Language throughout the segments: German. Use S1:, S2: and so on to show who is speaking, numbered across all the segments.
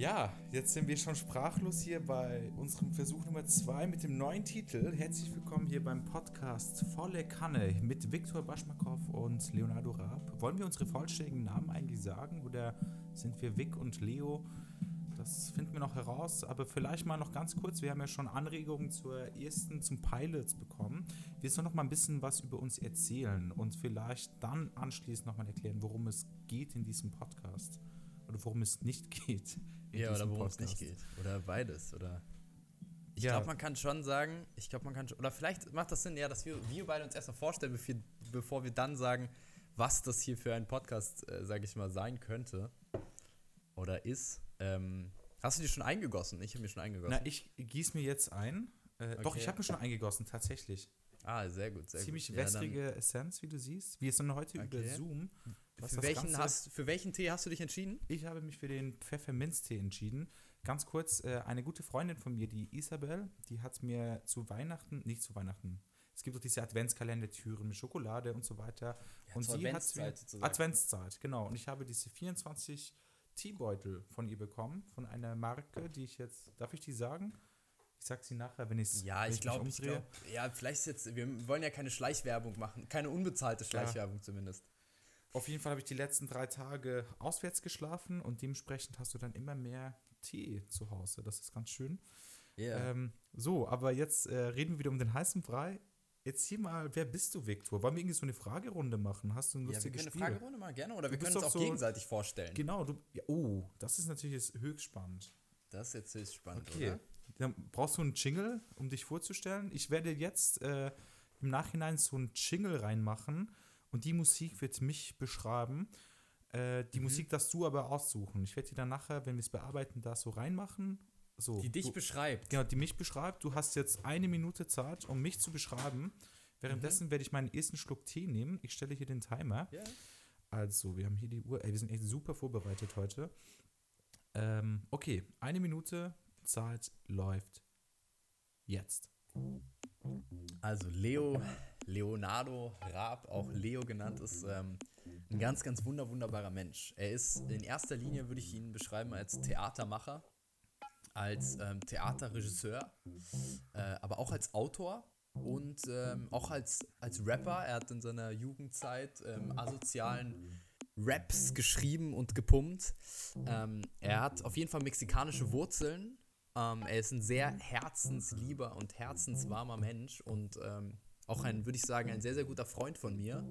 S1: Ja, jetzt sind wir schon sprachlos hier bei unserem Versuch Nummer 2 mit dem neuen Titel. Herzlich willkommen hier beim Podcast Volle Kanne mit Viktor Baschmakow und Leonardo Raab. Wollen wir unsere vollständigen Namen eigentlich sagen oder sind wir Vic und Leo? Das finden wir noch heraus, aber vielleicht mal noch ganz kurz. Wir haben ja schon Anregungen zur ersten, zum Pilots bekommen. Wir sollen noch mal ein bisschen was über uns erzählen und vielleicht dann anschließend noch mal erklären, worum es geht in diesem Podcast oder worum es nicht geht.
S2: Ja, oder worum es nicht geht. Oder beides. Oder ich ja. glaube, man kann schon sagen, ich glaube, man kann schon, oder vielleicht macht das Sinn, ja, dass wir, wir beide uns erstmal vorstellen, bevor, bevor wir dann sagen, was das hier für ein Podcast, äh, sage ich mal, sein könnte oder ist. Ähm, hast du die schon eingegossen? Ich habe mir schon eingegossen.
S1: Na, ich gieße mir jetzt ein. Äh, okay. Doch, ich habe mir schon eingegossen, tatsächlich.
S2: Ah, sehr gut, sehr
S1: Ziemlich
S2: gut.
S1: Ziemlich wässrige ja, Essenz, wie du siehst. Wir sind heute okay. über Zoom.
S2: Für welchen, hast, für welchen Tee hast du dich entschieden?
S1: Ich habe mich für den Pfefferminztee entschieden. Ganz kurz, äh, eine gute Freundin von mir, die Isabel, die hat mir zu Weihnachten, nicht zu Weihnachten, es gibt doch diese Adventskalender-Türen mit Schokolade und so weiter. Ja, und sie hat sozusagen. Adventszeit, genau. Und ich habe diese 24 Teebeutel von ihr bekommen, von einer Marke, die ich jetzt, darf ich die sagen? Ich sag sie nachher, wenn ich's,
S2: ja,
S1: wenn
S2: ich glaube, ich glaube, ja, vielleicht jetzt, wir wollen ja keine Schleichwerbung machen, keine unbezahlte Schleichwerbung ja. zumindest.
S1: Auf jeden Fall habe ich die letzten drei Tage auswärts geschlafen und dementsprechend hast du dann immer mehr Tee zu Hause. Das ist ganz schön. Yeah. Ähm, so, aber jetzt äh, reden wir wieder um den heißen Brei. Erzähl mal, wer bist du, Viktor? Wollen wir irgendwie so eine Fragerunde machen? Hast du ein lustiges
S2: ja, wir können eine Fragerunde mal gerne oder du wir können uns auch so, gegenseitig vorstellen.
S1: Genau, du, ja, oh, das ist natürlich jetzt höchst spannend.
S2: Das ist jetzt höchst spannend,
S1: okay. oder? Dann brauchst du einen Jingle, um dich vorzustellen. Ich werde jetzt äh, im Nachhinein so einen Jingle reinmachen und die Musik wird mich beschreiben. Äh, die mhm. Musik darfst du aber aussuchen. Ich werde die dann nachher, wenn wir es bearbeiten, da so reinmachen. So,
S2: die dich
S1: du,
S2: beschreibt.
S1: Genau, die mich beschreibt. Du hast jetzt eine Minute Zeit, um mich zu beschreiben. Währenddessen mhm. werde ich meinen ersten Schluck Tee nehmen. Ich stelle hier den Timer. Yeah. Also, wir haben hier die Uhr. Ey, wir sind echt super vorbereitet heute. Ähm, okay, eine Minute Zeit läuft jetzt.
S2: Also Leo, Leonardo Raab, auch Leo genannt, ist ähm, ein ganz, ganz wunder, wunderbarer Mensch. Er ist in erster Linie, würde ich ihn beschreiben, als Theatermacher, als ähm, Theaterregisseur, äh, aber auch als Autor und ähm, auch als, als Rapper. Er hat in seiner Jugendzeit ähm, asozialen Raps geschrieben und gepumpt. Ähm, er hat auf jeden Fall mexikanische Wurzeln ähm, er ist ein sehr herzenslieber und herzenswarmer Mensch und auch ein, würde ich sagen, ein sehr, sehr guter Freund von mir.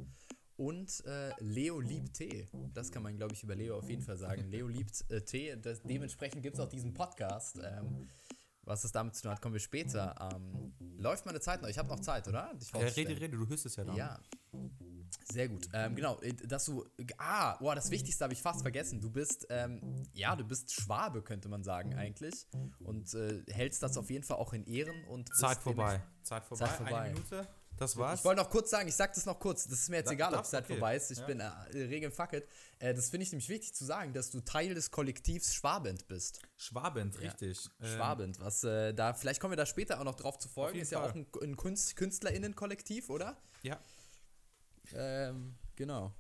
S2: Und äh, Leo liebt Tee. Das kann man, glaube ich, über Leo auf jeden Fall sagen. Leo liebt äh, Tee. Das, dementsprechend gibt es auch diesen Podcast. Ähm, was es damit zu tun hat, kommen wir später. Ähm, läuft meine Zeit noch? Ich habe noch Zeit, oder?
S1: Ja, rede, rede, du hörst es ja dann.
S2: Ja. Sehr gut. Ähm, genau, äh, dass du. Ah, boah, das Wichtigste habe ich fast vergessen. Du bist, ähm, ja, du bist Schwabe, könnte man sagen, eigentlich. Und äh, hältst das auf jeden Fall auch in Ehren und.
S1: Zeit vorbei. Zeit vorbei. Zeit vorbei. Eine Minute. Das war's.
S2: Ich wollte noch kurz sagen, ich sag das noch kurz, das ist mir jetzt egal, ob es Zeit okay. vorbei ist. Ich ja. bin äh, regelfucket. Äh, das finde ich nämlich wichtig zu sagen, dass du Teil des Kollektivs Schwabend bist.
S1: Schwabend, ja. richtig.
S2: Ähm, Schwabend, was äh, da, vielleicht kommen wir da später auch noch drauf zu folgen. Ist Fall. ja auch ein, ein Kunst, KünstlerInnen-Kollektiv, oder?
S1: Ja.
S2: Ähm, genau.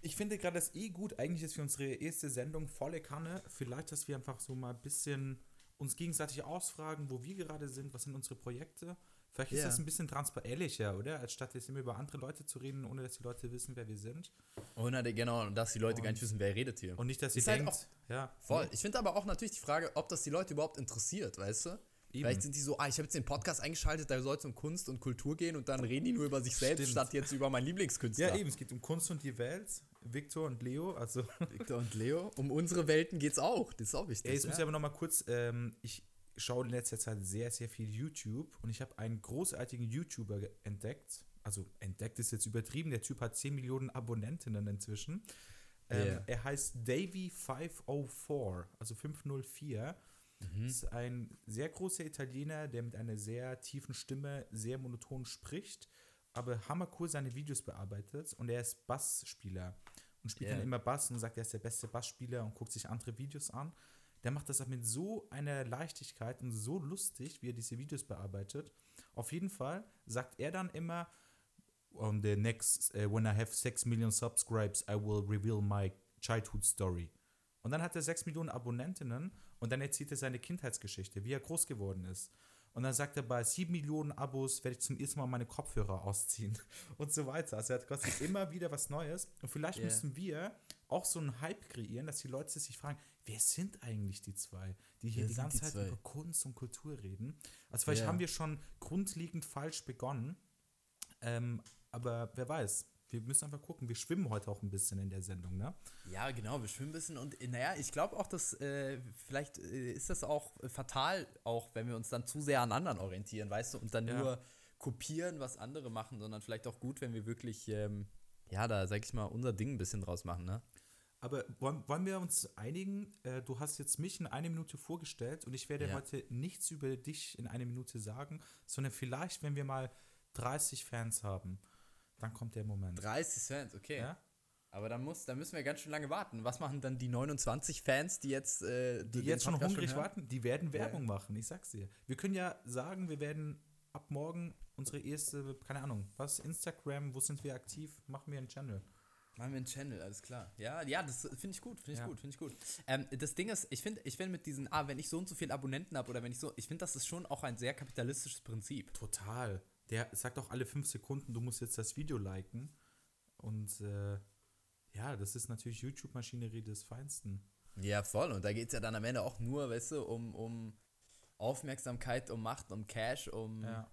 S1: Ich finde gerade das eh gut, eigentlich ist für unsere erste Sendung volle Kanne. Vielleicht, dass wir einfach so mal ein bisschen uns gegenseitig ausfragen, wo wir gerade sind, was sind unsere Projekte. Vielleicht ist das ein bisschen transparentlicher, oder? Als statt jetzt immer über andere Leute zu reden, ohne dass die Leute wissen, wer wir sind.
S2: Ohne, genau, dass die Leute und, gar nicht wissen, wer redet hier.
S1: Und nicht, dass sie denkt, halt
S2: auch, ja. Voll. Ich finde aber auch natürlich die Frage, ob das die Leute überhaupt interessiert, weißt du? Eben. Vielleicht sind die so, ah, ich habe jetzt den Podcast eingeschaltet, da soll es um Kunst und Kultur gehen und dann reden die nur über sich selbst, Stimmt. statt jetzt über meinen Lieblingskünstler.
S1: Ja, eben, es geht um Kunst und die Welt. Victor und Leo, also.
S2: Victor und Leo. Um unsere Welten geht es auch. Das ist auch wichtig.
S1: Ey, jetzt ja. muss ich aber nochmal kurz, ähm, ich schaue in letzter Zeit sehr, sehr viel YouTube und ich habe einen großartigen YouTuber entdeckt. Also entdeckt ist jetzt übertrieben, der Typ hat 10 Millionen Abonnentinnen inzwischen. Ähm, yeah. Er heißt Davy504, also 504. Mhm. Ist ein sehr großer Italiener, der mit einer sehr tiefen Stimme sehr monoton spricht, aber hammercool seine Videos bearbeitet und er ist Bassspieler und spielt yeah. dann immer Bass und sagt, er ist der beste Bassspieler und guckt sich andere Videos an. Der macht das auch mit so einer Leichtigkeit und so lustig, wie er diese Videos bearbeitet. Auf jeden Fall sagt er dann immer, on the next, uh, when I have 6 million subscribes, I will reveal my childhood story. Und dann hat er 6 Millionen Abonnentinnen und dann erzählt er seine Kindheitsgeschichte, wie er groß geworden ist. Und dann sagt er, bei sieben Millionen Abos werde ich zum ersten Mal meine Kopfhörer ausziehen und so weiter. Also er hat quasi immer wieder was Neues. Und vielleicht
S2: Yeah.
S1: müssen wir auch so einen Hype kreieren, dass die Leute sich fragen, wer sind eigentlich die zwei, die hier
S2: Wer
S1: die ganze
S2: die
S1: Zeit
S2: zwei?
S1: über Kunst und Kultur reden. Also vielleicht
S2: Ja.
S1: haben wir schon grundlegend falsch begonnen. Ähm, aber wer weiß. Wir müssen einfach gucken. Wir schwimmen heute auch ein bisschen in der Sendung, ne?
S2: Ja, genau, wir schwimmen ein bisschen und äh, naja, ich glaube auch, dass äh, vielleicht äh, ist das auch fatal, auch wenn wir uns dann zu sehr an anderen orientieren, weißt du, und dann
S1: Ja.
S2: nur kopieren, was andere machen, sondern vielleicht auch gut, wenn wir wirklich, ähm, ja, da sag ich mal, unser Ding ein bisschen draus machen, ne?
S1: Aber wollen, wollen wir uns einigen? Äh, du hast jetzt mich in einer Minute vorgestellt und ich werde
S2: Ja.
S1: heute nichts über dich in einer Minute sagen, sondern vielleicht, wenn wir mal 30 Fans haben, dann kommt der Moment.
S2: 30 Cent, okay.
S1: Ja?
S2: Aber dann, muss, dann müssen wir ganz schön lange warten. Was machen dann die 29 Fans, die jetzt äh,
S1: Die jetzt schon hungrig
S2: hören?
S1: warten, die werden Werbung machen, ich sag's dir. Wir können ja sagen, wir werden ab morgen unsere erste, keine Ahnung, was, Instagram, wo sind wir aktiv? Machen wir einen Channel.
S2: Machen wir einen Channel, alles klar. Ja, ja, das finde ich gut, finde ich
S1: Ja.
S2: gut, finde ich gut. Ähm, das Ding ist, ich finde, ich finde mit diesen, ah, wenn ich so und so viele Abonnenten habe oder wenn ich so, ich finde, das ist schon auch ein sehr kapitalistisches Prinzip.
S1: Total. Der sagt auch alle fünf Sekunden, du musst jetzt das Video liken. Und äh, ja, das ist natürlich YouTube-Maschinerie des Feinsten.
S2: Ja, voll. Und da geht es ja dann am Ende auch nur, weißt du, um, um Aufmerksamkeit, um Macht, um Cash, um,
S1: Ja.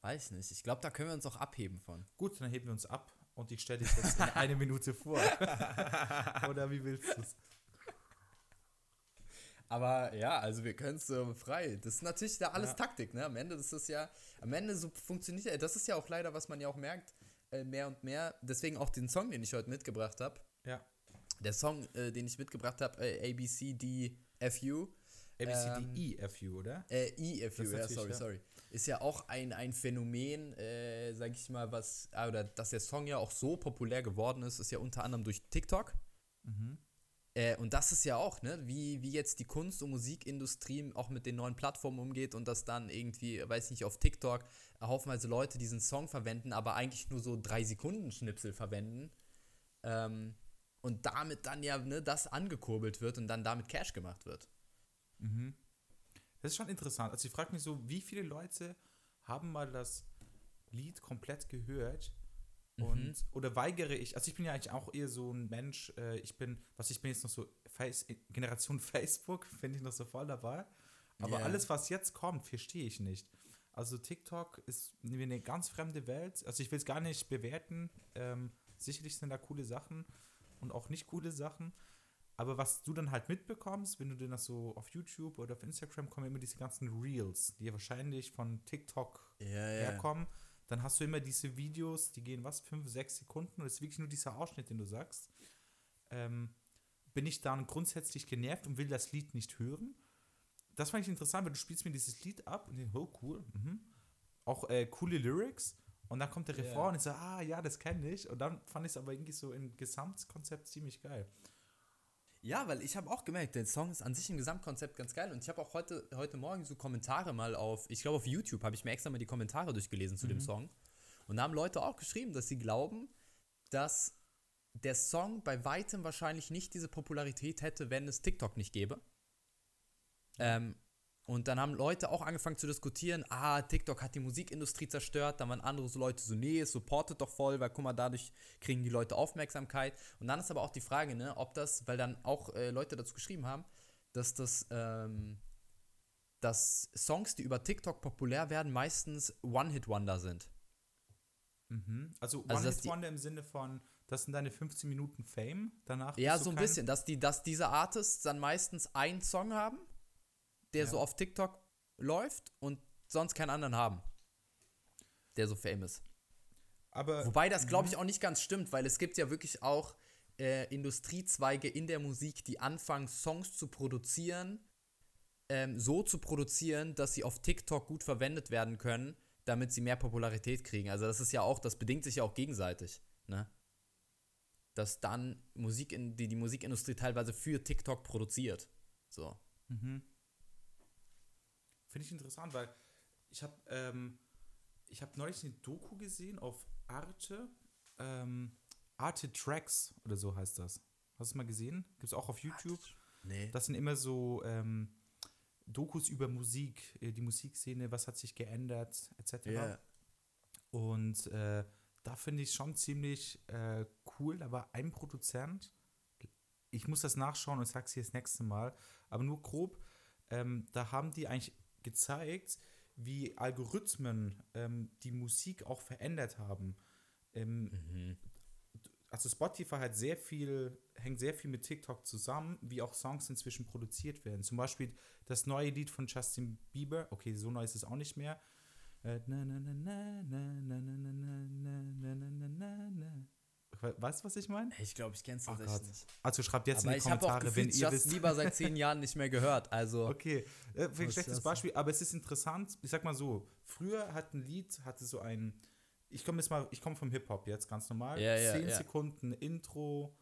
S2: weiß nicht. Ich glaube, da können wir uns auch abheben von.
S1: Gut, dann heben wir uns ab und ich stelle dich jetzt in eine Minute vor. Oder wie willst du es?
S2: Aber ja, also wir können es so frei. Das ist natürlich da alles
S1: Ja.
S2: Taktik, ne? Am Ende das ist ja, am Ende so funktioniert ja, das ist ja auch leider, was man ja auch merkt, äh, mehr und mehr. Deswegen auch den Song, den ich heute mitgebracht habe.
S1: Ja.
S2: Der Song, äh, den ich mitgebracht habe, äh, ABCDFU.
S1: ABCDEFU, oder?
S2: Äh, EFU, ja, sorry,
S1: ja.
S2: sorry. Ist ja auch ein, ein Phänomen, äh, sag ich mal, was, ah, oder dass der Song ja auch so populär geworden ist, ist ja unter anderem durch TikTok.
S1: Mhm.
S2: Äh, und das ist ja auch, ne, wie, wie jetzt die Kunst- und Musikindustrie auch mit den neuen Plattformen umgeht und dass dann irgendwie, weiß nicht, auf TikTok haufenweise Leute diesen Song verwenden, aber eigentlich nur so drei Sekunden Schnipsel verwenden. Ähm, und damit dann ja, ne, das angekurbelt wird und dann damit Cash gemacht wird.
S1: Mhm. Das ist schon interessant. Also ich frage mich so, wie viele Leute haben mal das Lied komplett gehört und
S2: Mhm.
S1: oder weigere ich, also ich bin ja eigentlich auch eher so ein Mensch, äh, ich bin, was ich bin jetzt noch so Face, Generation Facebook, finde ich noch so voll dabei. Aber
S2: Ja.
S1: alles, was jetzt kommt, verstehe ich nicht. Also TikTok ist mir eine ganz fremde Welt. Also ich will es gar nicht bewerten. Ähm, sicherlich sind da coole Sachen und auch nicht coole Sachen. Aber was du dann halt mitbekommst, wenn du dann das so auf YouTube oder auf Instagram kommen immer diese ganzen Reels, die ja wahrscheinlich von TikTok
S2: Ja,
S1: herkommen, dann hast du immer diese Videos, die gehen was, fünf, sechs Sekunden und es ist wirklich nur dieser Ausschnitt, den du sagst. Ähm, bin ich dann grundsätzlich genervt und will das Lied nicht hören? Das fand ich interessant, weil du spielst mir dieses Lied ab und ich, oh cool, mhm. auch äh, coole Lyrics und dann kommt der
S2: Ja.
S1: Refrain und ich so, ah ja, das kenne ich und dann fand ich es aber irgendwie so im Gesamtkonzept ziemlich geil.
S2: Ja, weil ich habe auch gemerkt, der Song ist an sich im Gesamtkonzept ganz geil und ich habe auch heute, heute Morgen so Kommentare mal auf, ich glaube auf YouTube habe ich mir extra mal die Kommentare durchgelesen zu dem Song und da haben Leute auch geschrieben, dass sie glauben, dass der Song bei weitem wahrscheinlich nicht diese Popularität hätte, wenn es TikTok nicht gäbe. Ähm, und dann haben Leute auch angefangen zu diskutieren, ah, TikTok hat die Musikindustrie zerstört, dann waren andere so Leute so, nee, es supportet doch voll, weil guck mal, dadurch kriegen die Leute Aufmerksamkeit. Und dann ist aber auch die Frage, ne, ob das, weil dann auch äh, Leute dazu geschrieben haben, dass das, ähm, dass Songs, die über TikTok populär werden, meistens One-Hit-Wonder sind.
S1: Mhm. Also,
S2: Also,
S1: One-Hit-Wonder im Sinne von, das sind deine 15 Minuten Fame, danach
S2: Ja, so ein bisschen, dass die, dass diese Artists dann meistens einen Song haben, der
S1: Ja.
S2: so auf TikTok läuft und sonst keinen anderen haben, der so famous.
S1: Aber
S2: Wobei das, glaube ich, auch nicht ganz stimmt, weil es gibt ja wirklich auch äh, Industriezweige in der Musik, die anfangen, Songs zu produzieren, ähm, so zu produzieren, dass sie auf TikTok gut verwendet werden können, damit sie mehr Popularität kriegen. Also das ist ja auch, das bedingt sich ja auch gegenseitig, ne? Dass dann Musik in, die, die Musikindustrie teilweise für TikTok produziert. So.
S1: Mhm. Finde ich interessant, weil ich habe ähm, ich habe neulich eine Doku gesehen auf Arte, ähm, Arte Tracks oder so heißt das. Hast du es mal gesehen? Gibt es auch auf YouTube.
S2: Nee.
S1: Das sind immer so ähm, Dokus über Musik, äh, die Musikszene, was hat sich geändert, etc.
S2: Ja.
S1: Und äh, da finde ich schon ziemlich äh, cool. Da war ein Produzent, ich muss das nachschauen und sag's hier das nächste Mal, aber nur grob, ähm, da haben die eigentlich gezeigt, wie Algorithmen ähm, die Musik auch verändert haben. Ähm,
S2: Mhm.
S1: also Spotify hat sehr viel, hängt sehr viel mit TikTok zusammen, wie auch Songs inzwischen produziert werden. Zum Beispiel das neue Lied von Justin Bieber, okay, so neu ist es auch nicht mehr. Äh, na, na, na, Weißt du, was ich meine?
S2: Ich glaube, ich kenne es
S1: oh
S2: tatsächlich
S1: oh
S2: nicht.
S1: Also schreibt jetzt
S2: aber
S1: in die Kommentare, wenn ihr das
S2: lieber seit zehn Jahren nicht mehr gehört. Also
S1: okay, äh, ein schlechtes Beispiel, aber es ist interessant. Ich sag mal so: Früher hat ein Lied hatte so ein, ich komme jetzt mal, ich komme vom Hip Hop jetzt ganz normal.
S2: ja, ja,
S1: zehn
S2: yeah.
S1: Sekunden Intro,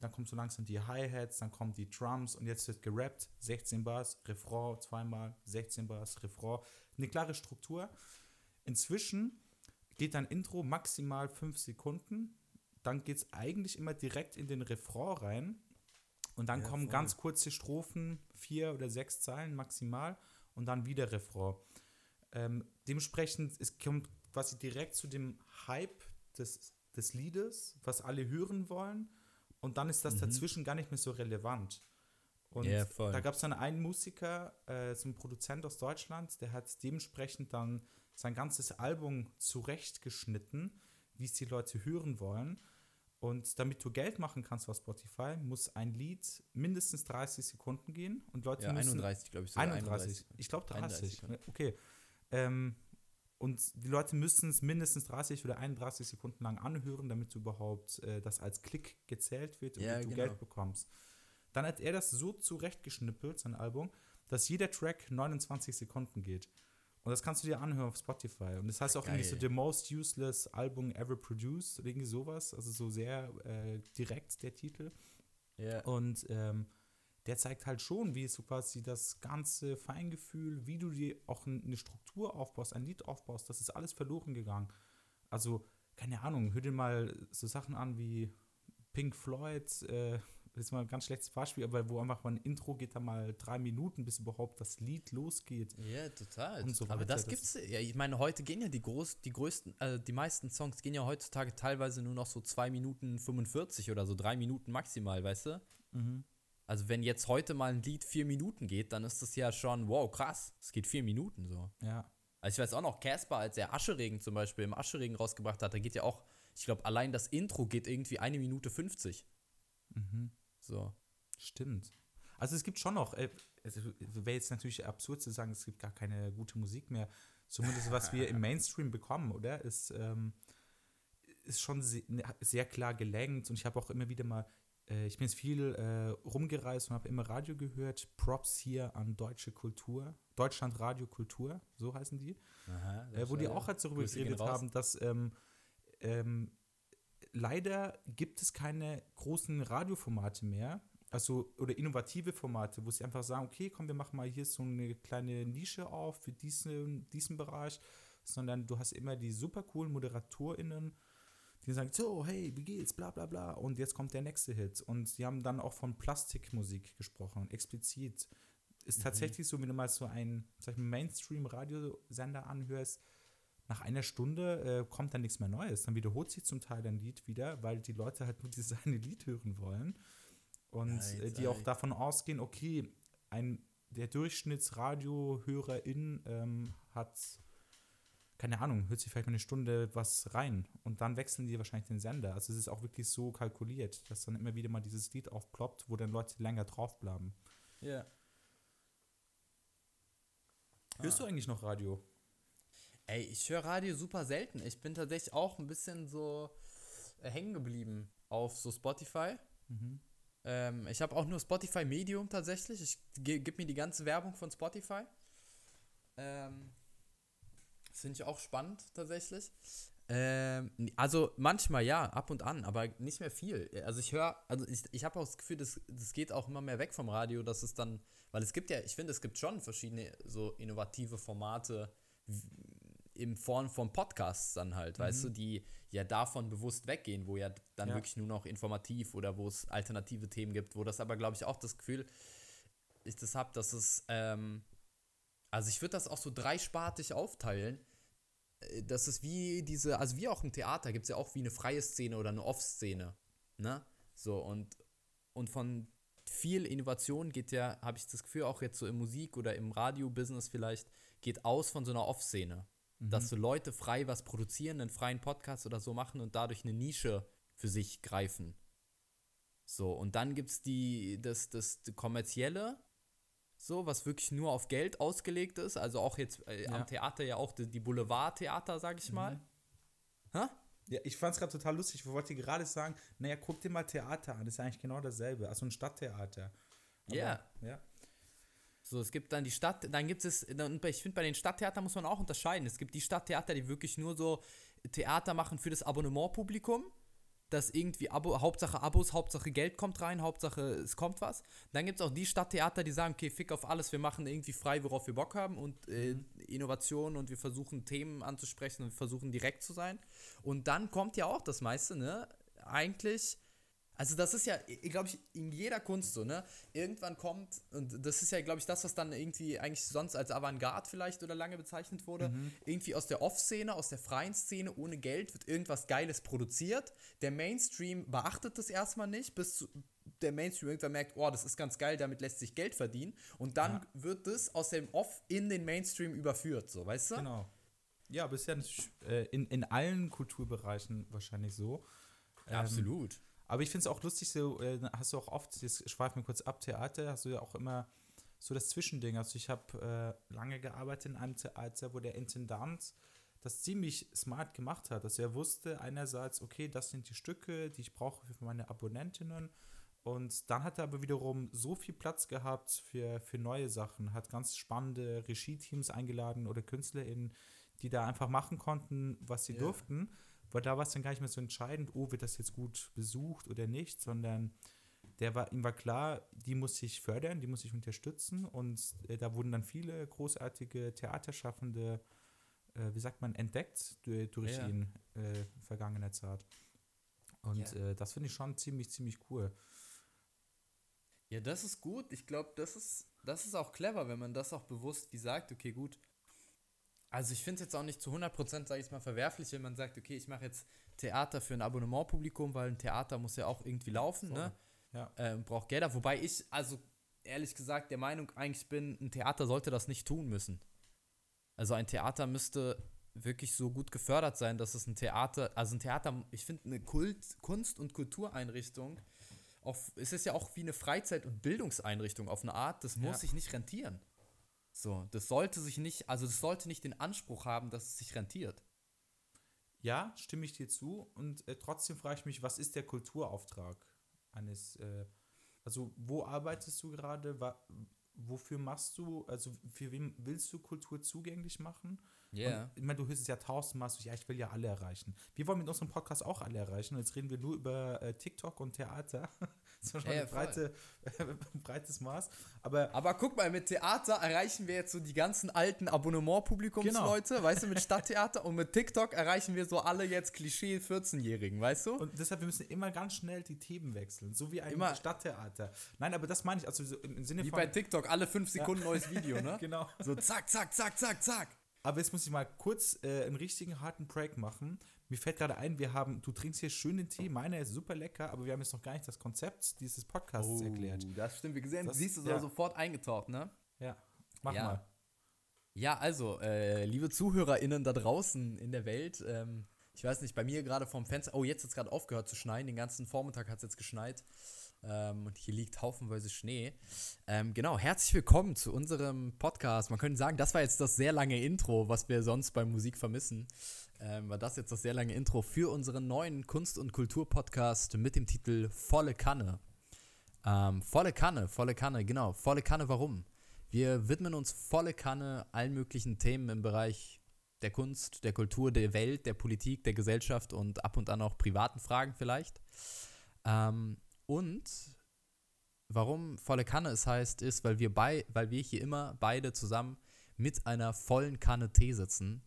S1: dann kommt so langsam die Hi Hats, dann kommen die Drums und jetzt wird gerappt, 16 Bars, Refrain zweimal, 16 Bars, Refrain, eine klare Struktur. Inzwischen geht dann Intro maximal fünf Sekunden dann geht es eigentlich immer direkt in den Refrain rein und dann
S2: Ja,
S1: kommen
S2: voll.
S1: ganz kurze Strophen, vier oder sechs Zeilen maximal und dann wieder Refrain. Ähm, dementsprechend, es kommt quasi direkt zu dem Hype des, des Liedes, was alle hören wollen und dann ist das dazwischen gar nicht mehr so relevant. Und
S2: Mhm. Voll.
S1: da gab es dann einen Musiker, äh, so ein Produzent aus Deutschland, der hat dementsprechend dann sein ganzes Album zurechtgeschnitten, wie es die Leute hören wollen. Und damit du Geld machen kannst auf Spotify, muss ein Lied mindestens 30 Sekunden gehen und Leute
S2: ja,
S1: müssen
S2: 31, glaube ich. sogar
S1: 31. Ich glaube
S2: 31
S1: 30.
S2: Sekunden.
S1: Okay. Ähm, und die Leute müssen es mindestens 30 oder 31 Sekunden lang anhören, damit du überhaupt äh, das als Klick gezählt wird und
S2: Ja,
S1: du
S2: genau.
S1: Geld bekommst. Dann hat er das so zurechtgeschnippelt, sein Album, dass jeder Track 29 Sekunden geht. Und das kannst du dir anhören auf Spotify. Und das heißt auch irgendwie so
S2: Geil.
S1: The Most Useless Album Ever Produced oder irgendwie sowas. Also so sehr äh, direkt der Titel.
S2: Ja.
S1: Und ähm, der zeigt halt schon, wie so quasi das ganze Feingefühl, wie du dir auch eine Struktur aufbaust, ein Lied aufbaust, das ist alles verloren gegangen. Also, keine Ahnung, hör dir mal so Sachen an wie Pink Floyd, äh, das ist mal ein ganz schlechtes Beispiel, aber wo einfach mal ein Intro geht, da mal drei Minuten, bis überhaupt das Lied losgeht.
S2: Ja, total.
S1: Und so
S2: Aber das
S1: Das-
S2: gibt's ja. Ich meine, heute gehen ja die groß, die größten, äh, die meisten Songs gehen ja heutzutage teilweise nur noch so 2 Minuten 45 oder so 3 Minuten maximal, weißt du? Also wenn jetzt heute mal ein Lied 4 Minuten geht, dann ist das ja schon, wow, krass. Es geht 4 Minuten so.
S1: Ja.
S2: Also ich weiß auch noch, Casper, als er Ascheregen zum Beispiel im Ascheregen rausgebracht hat, da geht ja auch, ich glaube, allein das Intro geht irgendwie eine Minute 50. So.
S1: Stimmt. Also es gibt schon noch, äh, es wäre jetzt natürlich absurd zu sagen, es gibt gar keine gute Musik mehr. Zumindest was wir im Mainstream bekommen, oder? Ist, ähm, ist schon sehr, sehr klar gelenkt und ich habe auch immer wieder mal, äh, ich bin jetzt viel äh, rumgereist und habe immer Radio gehört. Props hier an deutsche Kultur, Deutschland Radio Kultur, so heißen die
S2: Aha,
S1: äh, wo die auch halt darüber geredet haben, dass ähm, ähm, leider gibt es keine großen Radioformate mehr, also oder innovative Formate, wo sie einfach sagen, okay, komm, wir machen mal hier so eine kleine Nische auf für diesen, diesen Bereich, sondern du hast immer die super coolen ModeratorInnen, die sagen, so, hey, wie geht's, bla bla bla, und jetzt kommt der nächste Hit. Und die haben dann auch von Plastikmusik gesprochen, explizit. Ist
S2: Mhm.
S1: tatsächlich so, wenn du mal so einen sag ich mal, Mainstream-Radiosender anhörst, nach einer Stunde äh, kommt dann nichts mehr Neues. Dann wiederholt sich zum Teil ein Lied wieder, weil die Leute halt nur dieses eine Lied hören wollen. Und äh, die auch davon ausgehen, okay, ein, der Durchschnittsradiohörerin ähm, hat, keine Ahnung, hört sich vielleicht mal eine Stunde was rein und dann wechseln die wahrscheinlich den Sender. Also es ist auch wirklich so kalkuliert, dass dann immer wieder mal dieses Lied aufploppt, wo dann Leute länger drauf bleiben.
S2: Ja.
S1: Hörst du eigentlich noch Radio?
S2: Ey, ich höre Radio super selten. Ich bin tatsächlich auch ein bisschen so äh, hängen geblieben auf so Spotify. Ähm, ich habe auch nur Spotify Medium tatsächlich. Ich ge gib mir die ganze Werbung von Spotify. Ähm, das finde ich auch spannend tatsächlich. Ähm, also manchmal ja, ab und an, aber nicht mehr viel. Also ich höre, also ich, ich habe auch das Gefühl, das, das geht auch immer mehr weg vom Radio, dass es dann, weil es gibt ja, ich finde, es gibt schon verschiedene so innovative Formate in Form von Podcasts dann halt, weißt du, die ja davon bewusst weggehen, wo ja dann
S1: Ja.
S2: wirklich nur noch informativ oder wo es alternative Themen gibt, wo das aber, glaube ich, auch das Gefühl, ich das habe, dass es, ähm, also ich würde das auch so dreispartig aufteilen. Äh, Das ist wie diese, also wie auch im Theater gibt es ja auch wie eine freie Szene oder eine Off-Szene. Ne? So, und, und von viel Innovation geht ja, habe ich das Gefühl, auch jetzt so im Musik- oder im Radio-Business vielleicht, geht aus von so einer Off-Szene. Dass so Leute frei was produzieren, einen freien Podcast oder so machen und dadurch eine Nische für sich greifen. So, und dann gibt es die, das, das kommerzielle, so, was wirklich nur auf Geld ausgelegt ist. Also auch jetzt äh,
S1: Ja.
S2: am Theater ja auch die, die Boulevardtheater, sag ich mal. Hä?
S1: Ja, ich fand es gerade total lustig. Ich wollte gerade sagen, naja, guck dir mal Theater an. Das ist ja eigentlich genau dasselbe. Also ein Stadttheater. Aber,
S2: Ja.
S1: Ja.
S2: So, es gibt dann die Stadt, dann gibt es, ich finde, bei den Stadttheatern muss man auch unterscheiden. Es gibt die Stadttheater, die wirklich nur so Theater machen für das Abonnementpublikum. Das irgendwie Abo, Hauptsache Abos, Hauptsache Geld kommt rein, Hauptsache es kommt was. Dann gibt es auch die Stadttheater, die sagen, okay, fick auf alles, wir machen irgendwie frei, worauf wir Bock haben und äh, Innovation und wir versuchen Themen anzusprechen und wir versuchen direkt zu sein. Und dann kommt ja auch das meiste, ne? Eigentlich also das ist ja, glaube ich, in jeder Kunst so, ne? Irgendwann kommt, und das ist ja, glaube ich, das, was dann irgendwie eigentlich sonst als Avantgarde vielleicht oder lange bezeichnet wurde, irgendwie aus der Off-Szene, aus der freien Szene, ohne Geld wird irgendwas Geiles produziert. Der Mainstream beachtet das erstmal nicht, bis zu, der Mainstream irgendwann merkt, oh, das ist ganz geil, damit lässt sich Geld verdienen. Und dann
S1: Ja.
S2: wird das aus dem Off in den Mainstream überführt, so, weißt du?
S1: Genau. Ja, nicht, äh, in, in allen Kulturbereichen wahrscheinlich so. Ähm,
S2: Absolut.
S1: Aber ich finde es auch lustig, so äh, hast du auch oft, jetzt schweifen wir kurz ab, Theater, hast du ja auch immer so das Zwischending. Also ich habe äh, lange gearbeitet in einem Theater, wo der Intendant das ziemlich smart gemacht hat, dass er wusste einerseits, okay, das sind die Stücke, die ich brauche für meine Abonnentinnen. Und dann hat er aber wiederum so viel Platz gehabt für, für neue Sachen, hat ganz spannende Regie-Teams eingeladen oder KünstlerInnen, die da einfach machen konnten, was sie
S2: Ja.
S1: durften. Weil da war es dann gar nicht mehr so entscheidend, oh, wird das jetzt gut besucht oder nicht, sondern der war, ihm war klar, die muss ich fördern, die muss ich unterstützen. Und äh, da wurden dann viele großartige Theaterschaffende, äh, wie sagt man, entdeckt durch, durch
S2: Ja.
S1: ihn äh, vergangener Zeit. Und
S2: Ja.
S1: äh, das finde ich schon ziemlich, ziemlich cool.
S2: Ja, das ist gut. Ich glaube, das ist, das ist auch clever, wenn man das auch bewusst wie sagt, okay, gut. Also ich finde es jetzt auch nicht zu 100%, sage ich mal, verwerflich, wenn man sagt, okay, ich mache jetzt Theater für ein Abonnementpublikum, weil ein Theater muss ja auch irgendwie laufen,
S1: Voll.
S2: ne?
S1: Ja.
S2: Ähm, braucht Gelder. Wobei ich, also ehrlich gesagt, der Meinung eigentlich bin, ein Theater sollte das nicht tun müssen. Also ein Theater müsste wirklich so gut gefördert sein, dass es ein Theater, also ein Theater, ich finde eine Kult, Kunst- und Kultureinrichtung, auf, es ist ja auch wie eine Freizeit- und Bildungseinrichtung auf eine Art, das muss
S1: Ja.
S2: sich nicht rentieren. So, das sollte sich nicht, also das sollte nicht den Anspruch haben, dass es sich rentiert.
S1: Ja, stimme ich dir zu. Und äh, trotzdem frage ich mich, was ist der Kulturauftrag eines, äh, also wo arbeitest du gerade? Wofür machst du, also für wen willst du Kultur zugänglich machen?
S2: Ja.
S1: Und, ich meine, du hörst es ja tausendmal so, ja, ich will ja alle erreichen. Wir wollen mit unserem Podcast auch alle erreichen. Und jetzt reden wir nur über äh, TikTok und Theater. das ist schon
S2: Ja, ja,
S1: ein breite, breites Maß. Aber
S2: Aber guck mal, mit Theater erreichen wir jetzt so die ganzen alten Abonnement-Publikumsleute, weißt du, mit Stadttheater und mit TikTok erreichen wir so alle jetzt Klischee-14-Jährigen, weißt du?
S1: Und deshalb, wir müssen immer ganz schnell die Themen wechseln, so wie ein
S2: Immer.
S1: Stadttheater. Nein, aber das meine ich, also so im Sinne
S2: Wie
S1: von.
S2: bei TikTok, alle fünf Sekunden neues Video, ne?
S1: genau.
S2: So zack, zack, zack, zack, zack.
S1: Aber jetzt muss ich mal kurz äh, einen richtigen harten Break machen. Mir fällt gerade ein, wir haben, du trinkst hier schön den Tee, meiner ist super lecker, aber wir haben jetzt noch gar nicht das Konzept dieses Podcasts erklärt.
S2: Oh, das stimmt, wir gesehen,
S1: Das-
S2: siehst du
S1: ja.
S2: sofort eingetaucht, ne?
S1: Ja, mach
S2: Ja.
S1: mal.
S2: Ja, also, äh, liebe ZuhörerInnen da draußen in der Welt, ähm, ich weiß nicht, bei mir gerade vom Fenster, oh, jetzt hat es gerade aufgehört zu schneien, den ganzen Vormittag hat es jetzt geschneit ähm, und hier liegt haufenweise Schnee. Ähm, genau, herzlich willkommen zu unserem Podcast. Man könnte sagen, das war jetzt das sehr lange Intro, was wir sonst bei Musik vermissen. Ähm, war das jetzt das sehr lange Intro für unseren neuen Kunst- und Kultur-Podcast mit dem Titel Volle Kanne. Ähm, volle Kanne, volle Kanne, genau. Volle Kanne, warum? Wir widmen uns volle Kanne allen möglichen Themen im Bereich der Kunst, der Kultur, der Welt, der Politik, der Gesellschaft und ab und an auch privaten Fragen vielleicht. Ähm, und warum volle Kanne es heißt, ist, weil wir, bei, weil wir hier immer beide zusammen mit einer vollen Kanne Tee sitzen.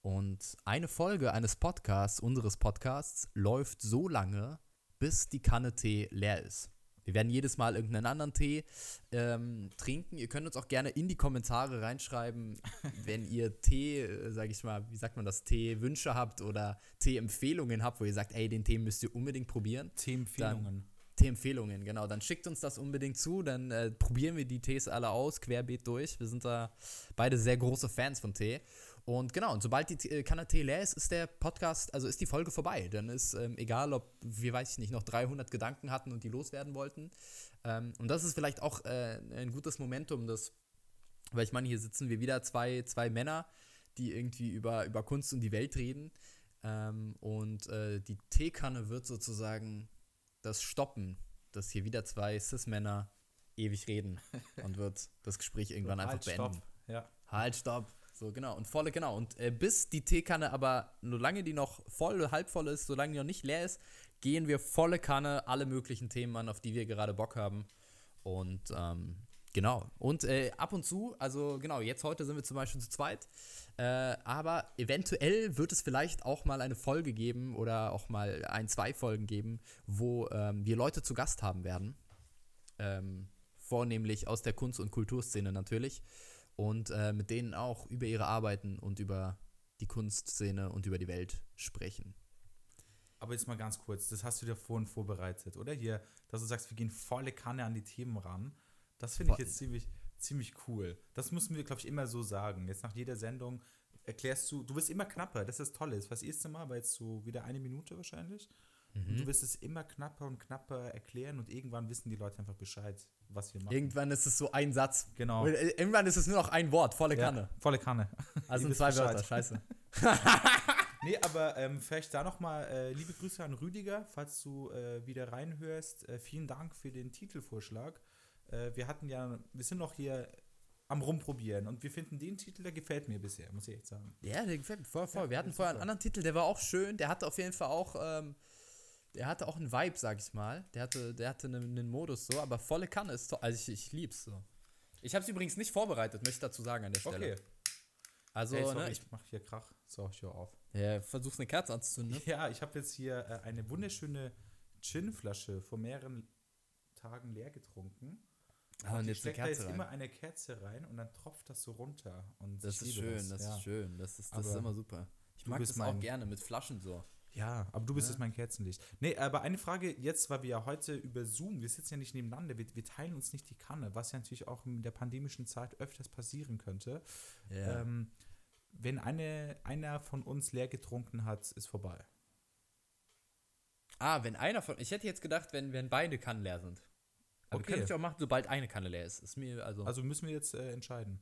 S2: Und eine Folge eines Podcasts, unseres Podcasts, läuft so lange, bis die Kanne Tee leer ist. Wir werden jedes Mal irgendeinen anderen Tee ähm, trinken. Ihr könnt uns auch gerne in die Kommentare reinschreiben, wenn ihr Tee, äh, sag ich mal, wie sagt man das, Tee-Wünsche habt oder Tee-Empfehlungen habt, wo ihr sagt, ey, den Tee müsst ihr unbedingt probieren.
S1: Tee-Empfehlungen.
S2: Tee-Empfehlungen, genau. Dann schickt uns das unbedingt zu, dann äh, probieren wir die Tees alle aus, querbeet durch. Wir sind da beide sehr große Fans von Tee. Und genau, und sobald die äh, Kanne Tee leer ist, ist der Podcast, also ist die Folge vorbei. Dann ist ähm, egal, ob wir, weiß ich nicht, noch 300 Gedanken hatten und die loswerden wollten. Ähm, und das ist vielleicht auch äh, ein gutes Momentum, das, weil ich meine, hier sitzen wir wieder zwei, zwei Männer, die irgendwie über, über Kunst und die Welt reden. Ähm, und äh, die Teekanne wird sozusagen das stoppen, dass hier wieder zwei Cis-Männer ewig reden und wird das Gespräch irgendwann einfach
S1: halt,
S2: beenden.
S1: Stopp. Ja.
S2: Halt, stopp. So, genau. Und volle, genau. Und äh, bis die Teekanne aber, solange die noch voll, halb voll ist, solange die noch nicht leer ist, gehen wir volle Kanne alle möglichen Themen an, auf die wir gerade Bock haben. Und ähm, genau. Und äh, ab und zu, also genau, jetzt heute sind wir zum Beispiel zu zweit. Äh, aber eventuell wird es vielleicht auch mal eine Folge geben oder auch mal ein, zwei Folgen geben, wo ähm, wir Leute zu Gast haben werden. Ähm, vornehmlich aus der Kunst- und Kulturszene natürlich. Und äh, mit denen auch über ihre Arbeiten und über die Kunstszene und über die Welt sprechen.
S1: Aber jetzt mal ganz kurz, das hast du dir vorhin vorbereitet, oder? Hier, dass du sagst, wir gehen volle Kanne an die Themen ran. Das finde ich jetzt ziemlich, ziemlich cool. Das müssen wir, glaube ich, immer so sagen. Jetzt nach jeder Sendung erklärst du, du wirst immer knapper, das ist das Tolle. Das erste Mal war jetzt so wieder eine Minute wahrscheinlich. Mhm. Du wirst es immer knapper und knapper erklären und irgendwann wissen die Leute einfach Bescheid, was wir machen.
S2: Irgendwann ist es so ein Satz.
S1: Genau.
S2: Irgendwann ist es nur noch ein Wort, volle Kanne.
S1: Ja, volle Kanne.
S2: Also zwei Bescheid. Wörter, scheiße.
S1: nee, aber ähm, vielleicht da nochmal äh, liebe Grüße an Rüdiger, falls du äh, wieder reinhörst. Äh, vielen Dank für den Titelvorschlag. Äh, wir hatten ja, wir sind noch hier am Rumprobieren und wir finden den Titel, der gefällt mir bisher, muss ich echt sagen.
S2: Ja, der gefällt mir voll, voll. Ja, wir hatten vorher einen anderen Titel, der war auch schön, der hatte auf jeden Fall auch, ähm, der hatte auch einen Vibe, sag ich mal. Der hatte, der hatte einen, einen Modus so, aber volle Kanne ist toll. Also ich, ich lieb's so. Ich habe es übrigens nicht vorbereitet, möchte ich dazu sagen an der Stelle. Okay.
S1: Also, hey, sorry, ne, ich mach hier Krach. So, ich höre auf.
S2: Ja, versuchst eine Kerze anzuzünden.
S1: Ne? Ja, ich habe jetzt hier äh, eine wunderschöne Gin-Flasche vor mehreren Tagen leer getrunken. Ah, und jetzt steckt da jetzt rein. immer eine Kerze rein und dann tropft das so runter. Und
S2: das ist schön, das, das ja. ist schön. Das ist, das ist immer super. Ich mag das auch gerne mit Flaschen so.
S1: Ja, aber du bist ja. jetzt mein Kerzenlicht. Nee, aber eine Frage jetzt, weil wir ja heute über Zoom, wir sitzen ja nicht nebeneinander, wir, wir teilen uns nicht die Kanne, was ja natürlich auch in der pandemischen Zeit öfters passieren könnte. Ja. Ähm, wenn eine, einer von uns leer getrunken hat, ist vorbei.
S2: Ah, wenn einer von. Ich hätte jetzt gedacht, wenn, wenn beide Kannen leer sind. Aber okay. könnte ich auch machen, sobald eine Kanne leer ist. ist mir also,
S1: also müssen wir jetzt äh, entscheiden.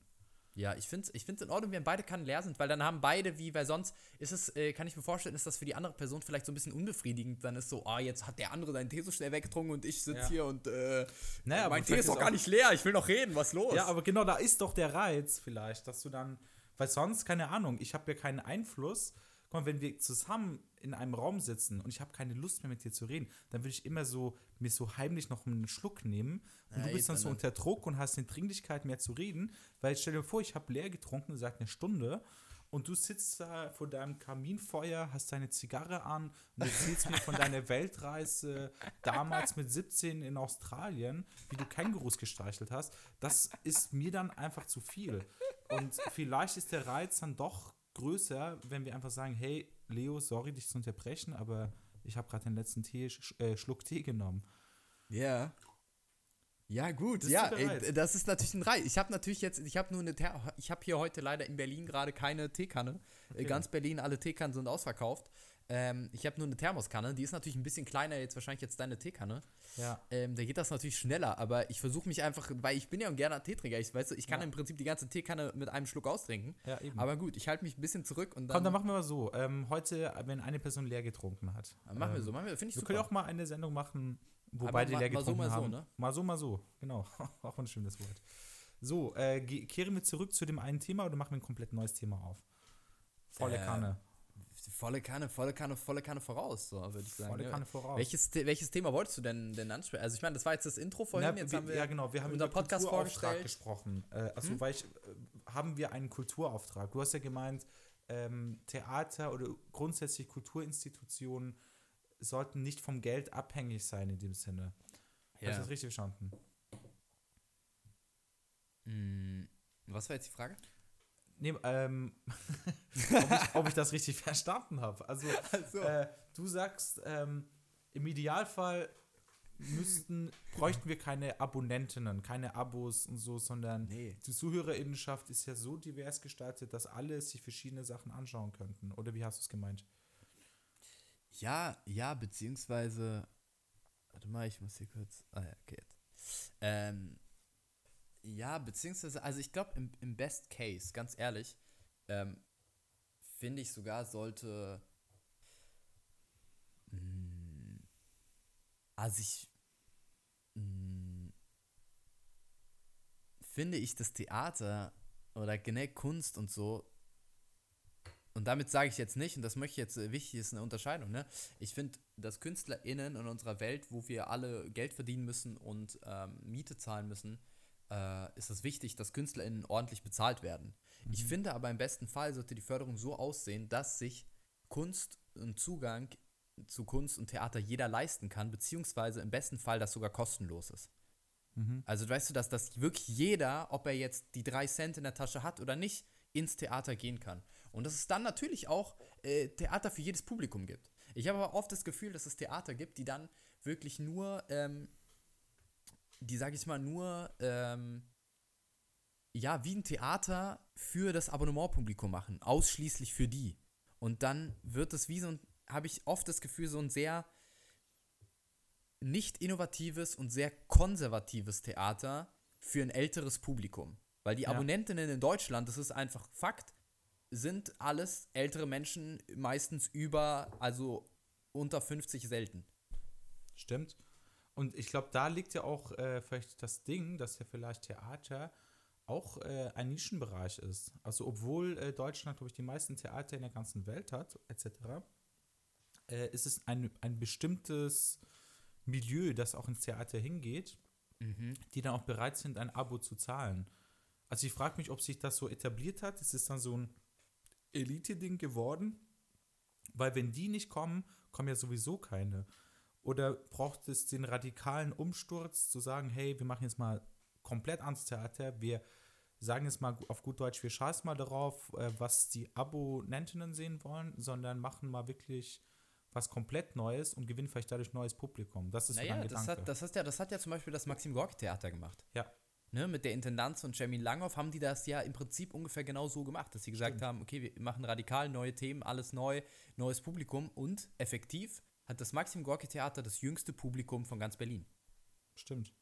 S2: Ja, ich finde es ich in Ordnung, wenn beide Kannen leer sind, weil dann haben beide, wie, weil sonst ist es, äh, kann ich mir vorstellen, ist das für die andere Person vielleicht so ein bisschen unbefriedigend. Dann ist so, ah, jetzt hat der andere seinen Tee so schnell weggetrunken und ich sitze ja. hier und äh, naja, mein Tee ist doch gar nicht leer, ich will noch reden, was los?
S1: Ja, aber genau da ist doch der Reiz vielleicht, dass du dann, weil sonst, keine Ahnung, ich habe ja keinen Einfluss Guck mal, wenn wir zusammen in einem Raum sitzen und ich habe keine Lust mehr mit dir zu reden, dann würde ich immer so mir so heimlich noch einen Schluck nehmen und ja, du bist dann so unter Druck und hast eine Dringlichkeit mehr zu reden, weil stell dir vor, ich habe leer getrunken, seit eine Stunde und du sitzt da vor deinem Kaminfeuer, hast deine Zigarre an und erzählst mir von deiner Weltreise damals mit 17 in Australien, wie du Kängurus gestreichelt hast. Das ist mir dann einfach zu viel. Und vielleicht ist der Reiz dann doch größer, wenn wir einfach sagen, hey, Leo, sorry, dich zu unterbrechen, aber ich habe gerade den letzten Tee, äh, Schluck Tee genommen.
S2: Ja. Ja, gut, ja, ey, das ist natürlich ein Reiz. Ich habe natürlich jetzt, ich habe nur eine, ich habe hier heute leider in Berlin gerade keine Teekanne. Okay. Ganz Berlin, alle Teekannen sind ausverkauft. Ähm, ich habe nur eine Thermoskanne, die ist natürlich ein bisschen kleiner, jetzt wahrscheinlich jetzt deine Teekanne. Ja. Ähm, da geht das natürlich schneller, aber ich versuche mich einfach, weil ich bin ja ein gerne Teetrinker, ich weiß, ich kann ja. im Prinzip die ganze Teekanne mit einem Schluck austrinken. Ja, eben. Aber gut, ich halte mich ein bisschen zurück und
S1: dann. Komm, dann machen wir mal so. Ähm, heute, wenn eine Person leer getrunken hat.
S2: Dann machen wir so, machen wir, finde ich
S1: Wir super. können auch mal eine Sendung machen, wo aber beide mal, leer getrunken mal so, mal haben. So, ne? Mal so, mal so, genau. auch ein schönes Wort. So, äh, kehren wir zurück zu dem einen Thema oder machen wir ein komplett neues Thema auf? Volle äh, Kanne
S2: volle Kanne, volle Kanne, volle Kanne voraus, so würde ich sagen.
S1: Volle Kanne voraus.
S2: Welches, welches Thema wolltest du denn, denn ansprechen? Also ich meine, das war jetzt das Intro vorhin,
S1: Na,
S2: jetzt
S1: wir, haben wir ja genau, wir haben unser Podcast vorgestellt gesprochen. Äh, also hm? weil ich, äh, haben wir einen Kulturauftrag. Du hast ja gemeint, ähm, Theater oder grundsätzlich Kulturinstitutionen sollten nicht vom Geld abhängig sein in dem Sinne. Habe ich das richtig verstanden?
S2: Mm, was war jetzt die Frage?
S1: Nee, ähm, ob, ich, ob ich das richtig verstanden habe. Also,
S2: Also.
S1: Äh, du sagst, ähm, im Idealfall müssten, bräuchten wir keine Abonnentinnen, keine Abos und so, sondern
S2: Nee.
S1: die Zuhörerinnenschaft ist ja so divers gestaltet, dass alle sich verschiedene Sachen anschauen könnten. Oder wie hast du es gemeint?
S2: Ja, ja, beziehungsweise. Warte mal, ich muss hier kurz. Ah ja, okay, jetzt. Ähm, ja, beziehungsweise, also ich glaube, im, im Best Case, ganz ehrlich, ähm, finde ich sogar, sollte. Mh, also ich. Mh, finde ich das Theater oder generell Kunst und so und damit sage ich jetzt nicht, und das möchte ich jetzt, äh, wichtig ist eine Unterscheidung, ne? Ich finde, dass KünstlerInnen in unserer Welt, wo wir alle Geld verdienen müssen und ähm, Miete zahlen müssen, äh, ist es wichtig, dass KünstlerInnen ordentlich bezahlt werden. Ich finde aber im besten Fall sollte die Förderung so aussehen, dass sich Kunst und Zugang zu Kunst und Theater jeder leisten kann, beziehungsweise im besten Fall das sogar kostenlos ist. Also weißt du, dass das wirklich jeder, ob er jetzt die drei Cent in der Tasche hat oder nicht, ins Theater gehen kann. Und dass es dann natürlich auch äh, Theater für jedes Publikum gibt. Ich habe aber oft das Gefühl, dass es Theater gibt, die dann wirklich nur, ähm, die sage ich mal, nur, ähm, ja, wie ein Theater für das Abonnementpublikum machen, ausschließlich für die. Und dann wird es wie so ein, habe ich oft das Gefühl, so ein sehr nicht innovatives und sehr konservatives Theater für ein älteres Publikum. Weil die
S1: Ja.
S2: Abonnentinnen in Deutschland, das ist einfach Fakt, sind alles ältere Menschen, meistens über, also unter 50 selten.
S1: Stimmt. Und ich glaube, da liegt ja auch äh, vielleicht das Ding, dass ja vielleicht Theater auch äh, ein Nischenbereich ist. Also obwohl äh, Deutschland, glaube ich, die meisten Theater in der ganzen Welt hat, etc., äh, ist es ein, ein bestimmtes Milieu, das auch ins Theater hingeht, die dann auch bereit sind, ein Abo zu zahlen. Also ich frage mich, ob sich das so etabliert hat. Ist es dann so ein Elite-Ding geworden? Weil wenn die nicht kommen, kommen ja sowieso keine. Oder braucht es den radikalen Umsturz zu sagen, hey, wir machen jetzt mal komplett ans Theater, wir sagen jetzt mal auf gut Deutsch, wir scheißen mal darauf, äh, was die Abonnentinnen sehen wollen, sondern machen mal wirklich was komplett Neues und gewinnen vielleicht dadurch neues Publikum. Das ist
S2: Naja,
S1: mein
S2: das
S1: Gedanke.
S2: hat, das, hat ja, das hat ja zum Beispiel das Maxim Gorki Theater gemacht.
S1: ja,
S2: Ne, mit der Intendanz von Jeremy Langhoff haben die das ja im Prinzip ungefähr genau so gemacht, dass sie gesagt haben, okay, wir machen radikal neue Themen, alles neu, neues Publikum und effektiv hat das Maxim Gorki Theater das jüngste Publikum von ganz Berlin.
S1: stimmt.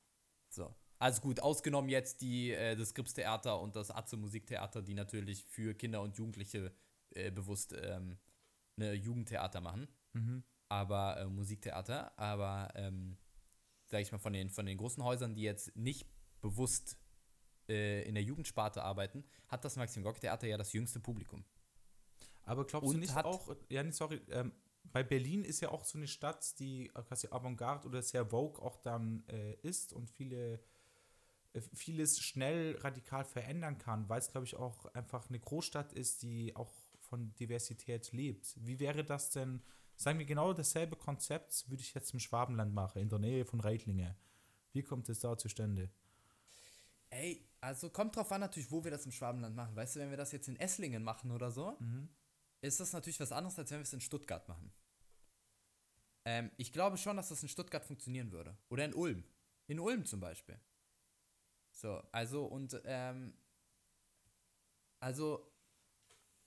S2: So. Also gut, ausgenommen jetzt die, äh, das Gripstheater und das Atze Musiktheater, die natürlich für Kinder und Jugendliche äh, bewusst ähm, eine Jugendtheater machen. Aber äh, Musiktheater, aber ähm, sag ich mal, von den, von den großen Häusern, die jetzt nicht bewusst äh, in der Jugendsparte arbeiten, hat das Maxim Gorki Theater ja das jüngste Publikum.
S1: Aber glaubst
S2: Und
S1: du nicht auch, ja, nee, sorry, ähm, bei Berlin ist ja auch so eine Stadt, die äh, quasi Avantgarde oder sehr Vogue auch dann äh, ist und viele, äh, vieles schnell radikal verändern kann, weil es, glaube ich, auch einfach eine Großstadt ist, die auch von Diversität lebt. Wie wäre das denn, sagen wir genau dasselbe Konzept, würde ich jetzt im Schwabenland machen, in der Nähe von Reitlinge. Wie kommt es da zustande?
S2: Ey, also kommt drauf an natürlich, wo wir das im Schwabenland machen. Weißt du, wenn wir das jetzt in Esslingen machen oder so, ist das natürlich was anderes, als wenn wir es in Stuttgart machen. Ähm, ich glaube schon, dass das in Stuttgart funktionieren würde. Oder in Ulm. In Ulm zum Beispiel. So, also und ähm, also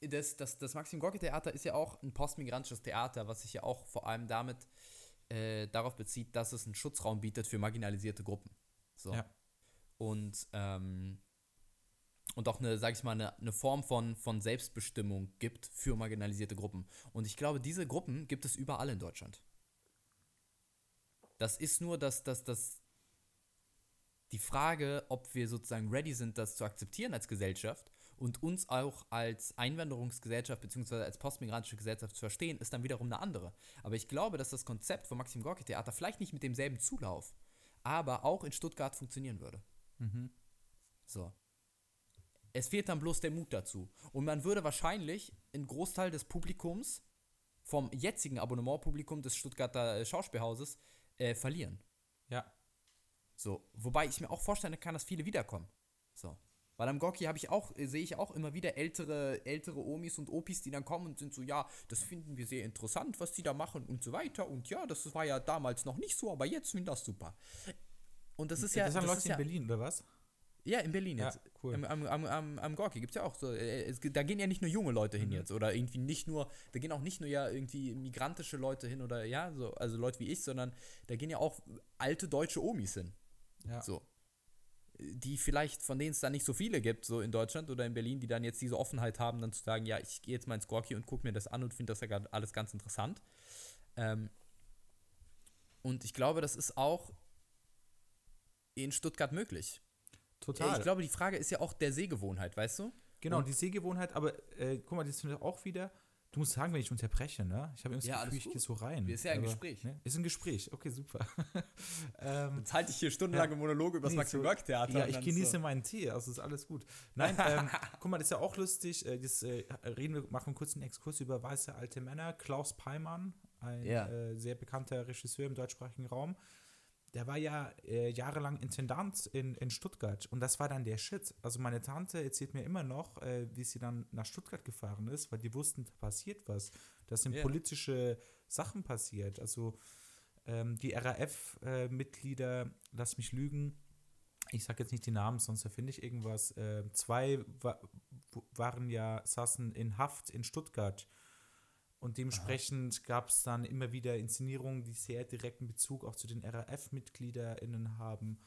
S2: das, das, das Maxim Gorki Theater ist ja auch ein postmigrantisches Theater, was sich ja auch vor allem damit äh, darauf bezieht, dass es einen Schutzraum bietet für marginalisierte Gruppen. So
S1: Ja.
S2: und, ähm, und auch eine, sag ich mal, eine, eine Form von, von Selbstbestimmung gibt für marginalisierte Gruppen. Und ich glaube, diese Gruppen gibt es überall in Deutschland. Das ist nur das, das, das, die Frage, ob wir sozusagen ready sind, das zu akzeptieren als Gesellschaft und uns auch als Einwanderungsgesellschaft bzw. als postmigrantische Gesellschaft zu verstehen, ist dann wiederum eine andere. Aber ich glaube, dass das Konzept vom Maxim Gorki Theater vielleicht nicht mit demselben Zulauf, aber auch in Stuttgart funktionieren würde. So. Es fehlt dann bloß der Mut dazu. Und man würde wahrscheinlich einen Großteil des Publikums vom jetzigen Abonnementpublikum des Stuttgarter äh, Schauspielhauses äh, verlieren.
S1: Ja.
S2: So, wobei ich mir auch vorstellen kann, dass viele wiederkommen. So. Weil am Gorki habe ich auch, äh, sehe ich auch immer wieder ältere, ältere Omis und Opis, die dann kommen und sind so, ja, das finden wir sehr interessant, was die da machen und so weiter. Und ja, das war ja damals noch nicht so, aber jetzt finden das super. Und das ist ja.
S1: Das sind
S2: das
S1: Leute in
S2: ja,
S1: Berlin, oder was?
S2: Ja, in Berlin
S1: Ja,
S2: jetzt.
S1: cool.
S2: Am, am, am, am, Gorki gibt es ja auch so. äh, Es, da gehen ja nicht nur junge Leute
S1: Mhm.
S2: hin jetzt oder irgendwie nicht nur, da gehen auch nicht nur ja irgendwie migrantische Leute hin oder ja, so, also Leute wie ich, sondern da gehen ja auch alte deutsche Omis hin.
S1: Ja.
S2: So. Die vielleicht, von denen es dann nicht so viele gibt, so in Deutschland oder in Berlin, die dann jetzt diese Offenheit haben, dann zu sagen, ja, ich gehe jetzt mal ins Gorki und gucke mir das an und finde das ja grad alles ganz interessant. Ähm, und ich glaube, das ist auch in Stuttgart möglich.
S1: Total.
S2: Ich glaube, die Frage ist ja auch der Sehgewohnheit, weißt du?
S1: Genau,
S2: Und-
S1: die Sehgewohnheit, aber äh, guck mal, das finde ich auch wieder. Du musst sagen, wenn ich unterbreche, ne? Ich habe das
S2: Ja,
S1: Gefühl,
S2: alles
S1: ich gehe so rein.
S2: Ist ja ein
S1: aber,
S2: Gespräch.
S1: Ne? Ist ein Gespräch, okay, super. ähm,
S2: Jetzt halte ich hier stundenlange Monologe über das
S1: Nee,
S2: Maxim
S1: so-
S2: Theater.
S1: ja, ich genieße
S2: so.
S1: meinen Tee, also ist alles gut. Nein, ähm, guck mal, das ist ja auch lustig. Äh, das, äh, reden wir, machen wir kurz einen Exkurs über weiße alte Männer. Klaus Peimann, ein
S2: Ja.
S1: äh, sehr bekannter Regisseur im deutschsprachigen Raum. Der war ja äh, jahrelang Intendant in, in Stuttgart und das war dann der Shit. Also meine Tante erzählt mir immer noch, äh, wie sie dann nach Stuttgart gefahren ist, weil die wussten, da passiert was. Da sind
S2: Ja.
S1: politische Sachen passiert. Also ähm, die RAF-Mitglieder, lass mich lügen, ich sage jetzt nicht die Namen, sonst erfinde ich irgendwas. Äh, zwei wa waren ja, saßen in Haft in Stuttgart. Und dementsprechend gab es dann immer wieder Inszenierungen, die sehr direkten Bezug auch zu den RAF-MitgliederInnen haben.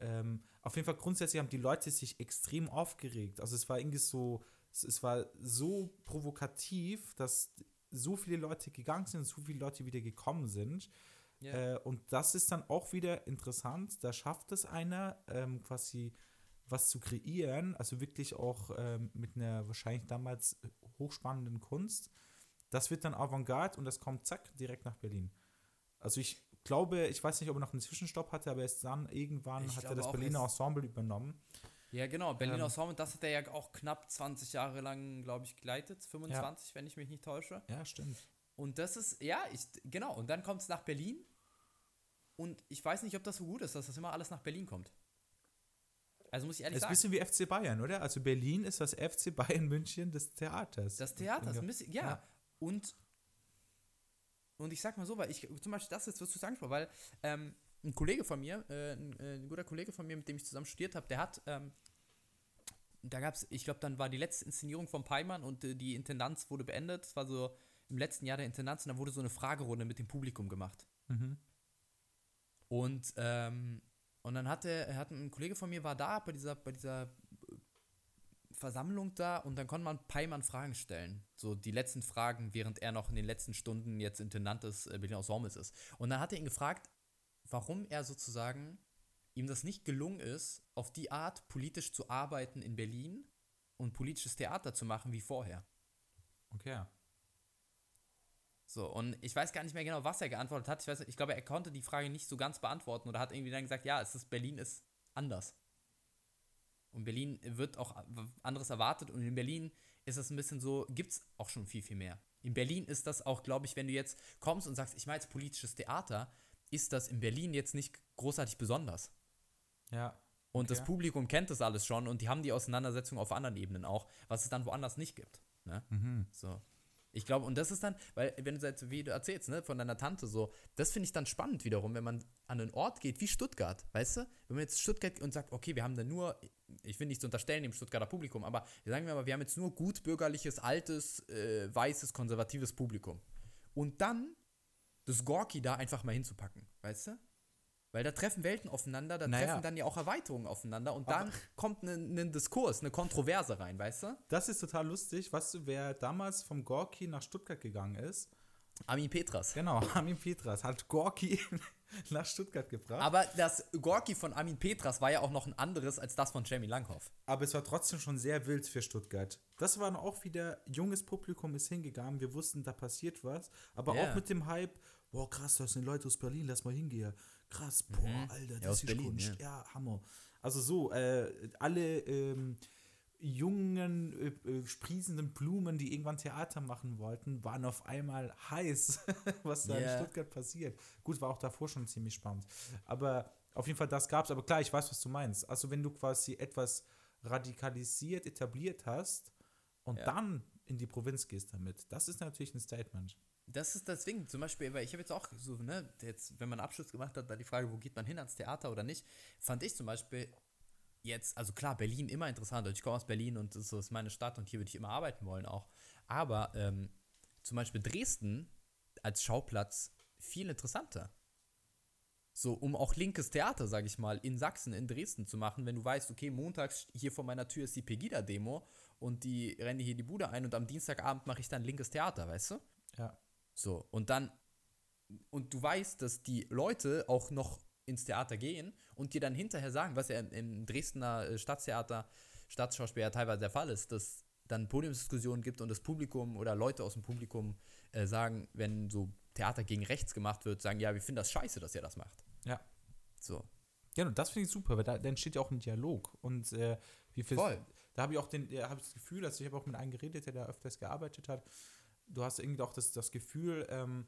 S1: Ähm, auf jeden Fall grundsätzlich haben die Leute sich extrem aufgeregt. Also es war irgendwie so, es, es war so provokativ, dass so viele Leute gegangen sind, so viele Leute wieder gekommen sind.
S2: Ja.
S1: Äh, und das ist dann auch wieder interessant. Da schafft es einer, ähm, quasi was zu kreieren, also wirklich auch ähm, mit einer wahrscheinlich damals hochspannenden Kunst. Das wird dann Avantgarde und das kommt zack direkt nach Berlin. Also ich glaube, ich weiß nicht, ob er noch einen Zwischenstopp hatte, aber erst dann irgendwann
S2: Ich
S1: hat er das Berliner Ensemble übernommen.
S2: Ja, genau. Berliner
S1: Ähm,
S2: Ensemble, das hat er ja auch knapp 20 Jahre lang, glaube ich, geleitet. 25, wenn ich mich nicht täusche.
S1: Ja, stimmt.
S2: Und das ist, ja, ich, genau. Und dann kommt es nach Berlin. Und ich weiß nicht, ob das so gut ist, dass das immer alles nach Berlin kommt. Also muss ich ehrlich
S1: Das ist ein
S2: sagen.
S1: bisschen wie FC Bayern, oder? Also Berlin ist das FC Bayern München des Theaters.
S2: Das Theater ja.
S1: Ja.
S2: Und, und ich sag mal so, weil ich, zum Beispiel das ist, was du sagen weil ähm, ein Kollege von mir, äh, ein, äh, ein guter Kollege von mir, mit dem ich zusammen studiert habe, der hat, ähm, da gab es, ich glaube, dann war die letzte Inszenierung von Peimann und äh, die Intendanz wurde beendet. Das war so im letzten Jahr der Intendanz und da wurde so eine Fragerunde mit dem Publikum gemacht.
S1: Mhm.
S2: Und, ähm, und dann hatte, hat ein Kollege von mir war da bei dieser, bei dieser Versammlung da und dann konnte man Peimann Fragen stellen. So die letzten Fragen, während er noch in den letzten Stunden jetzt Intendant des äh, Berliner Ensembles ist. Und dann hat er ihn gefragt, warum er sozusagen ihm das nicht gelungen ist, auf die Art politisch zu arbeiten in Berlin und politisches Theater zu machen wie vorher.
S1: Okay.
S2: So, und ich weiß gar nicht mehr genau, was er geantwortet hat. Ich, weiß, ich glaube, er konnte die Frage nicht so ganz beantworten oder hat irgendwie dann gesagt, ja, es ist, Berlin ist anders. Und Berlin wird auch anderes erwartet und in Berlin ist es ein bisschen so, gibt es auch schon viel, viel mehr. In Berlin ist das auch, glaube ich, wenn du jetzt kommst und sagst, ich mache jetzt politisches Theater, ist das in Berlin jetzt nicht großartig besonders.
S1: Ja.
S2: Und das
S1: Okay.
S2: Publikum kennt das alles schon und die haben die Auseinandersetzung auf anderen Ebenen auch, was es dann woanders nicht gibt. Ne?
S1: Mhm.
S2: So. Ich glaube, und das ist dann, weil, wenn du jetzt, wie du erzählst, ne, von deiner Tante so, das finde ich dann spannend wiederum, wenn man an einen Ort geht wie Stuttgart, weißt du? Wenn man jetzt Stuttgart und sagt, okay, wir haben da nur, ich will nicht zu unterstellen dem Stuttgarter Publikum, aber sagen wir mal, wir haben jetzt nur gut bürgerliches, altes, äh, weißes, konservatives Publikum. Und dann das Gorki da einfach mal hinzupacken, weißt du? Weil da treffen Welten aufeinander, da
S1: Naja.
S2: treffen dann ja auch Erweiterungen aufeinander und dann kommt ein ein Diskurs, eine Kontroverse rein, weißt du?
S1: Das ist total lustig. Weißt du, wer damals vom Gorki nach Stuttgart gegangen ist?
S2: Armin Petras.
S1: Genau, Armin Petras hat Gorki nach Stuttgart gebracht.
S2: Aber das Gorki von Armin Petras war ja auch noch ein anderes als das von Jamie Langhoff.
S1: Aber es war trotzdem schon sehr wild für Stuttgart. Das war auch wieder, junges Publikum ist hingegangen, wir wussten, da passiert was. Aber
S2: Ja.
S1: auch mit dem Hype, boah, krass, das sind Leute aus Berlin, lass mal hingehen. Krass, boah, Alter, das
S2: aus
S1: ist
S2: Berlin,
S1: Kunst. Ja. Hammer. Also so, äh, alle ähm, jungen, äh, äh, sprießenden Blumen, die irgendwann Theater machen wollten, waren auf einmal heiß, was da
S2: Ja.
S1: in Stuttgart passiert. Gut, war auch davor schon ziemlich spannend. Aber Auf jeden Fall, das gab's, aber klar, ich weiß, was du meinst. Also, wenn du quasi etwas radikalisiert, etabliert hast und
S2: Ja.
S1: dann in die Provinz gehst damit, das ist natürlich ein Statement.
S2: Das ist das Ding. Zum Beispiel, weil ich habe jetzt auch so, ne, jetzt, wenn man Abschluss gemacht hat, da die Frage, wo geht man hin ans Theater oder nicht, fand ich zum Beispiel jetzt, also klar, Berlin immer interessant. Ich komme aus Berlin und das ist meine Stadt und hier würde ich immer arbeiten wollen auch. Aber ähm, zum Beispiel Dresden als Schauplatz viel interessanter. So, um auch linkes Theater, sage ich mal, in Sachsen, in Dresden zu machen, wenn du weißt, okay, montags hier vor meiner Tür ist die Pegida-Demo und die rennen hier die Bude ein und am Dienstagabend mache ich dann linkes Theater, weißt du?
S1: Ja.
S2: So, und dann, und du weißt, dass die Leute auch noch ins Theater gehen und dir dann hinterher sagen, was ja im, im Dresdner äh, Stadttheater, Stadtschauspiel ja teilweise der Fall ist, dass dann Podiumsdiskussionen gibt und das Publikum oder Leute aus dem Publikum äh, sagen, wenn so Theater gegen rechts gemacht wird, sagen, ja, wir finden das scheiße, dass ihr das macht.
S1: Ja.
S2: So.
S1: Ja, und das finde ich super, weil da, da entsteht ja auch ein Dialog. Und äh, wie viel.
S2: Voll.
S1: Da habe ich auch den, da habe ich das Gefühl, also ich habe auch mit einem geredet, der da öfters gearbeitet hat. Du hast irgendwie auch das, das Gefühl, ähm,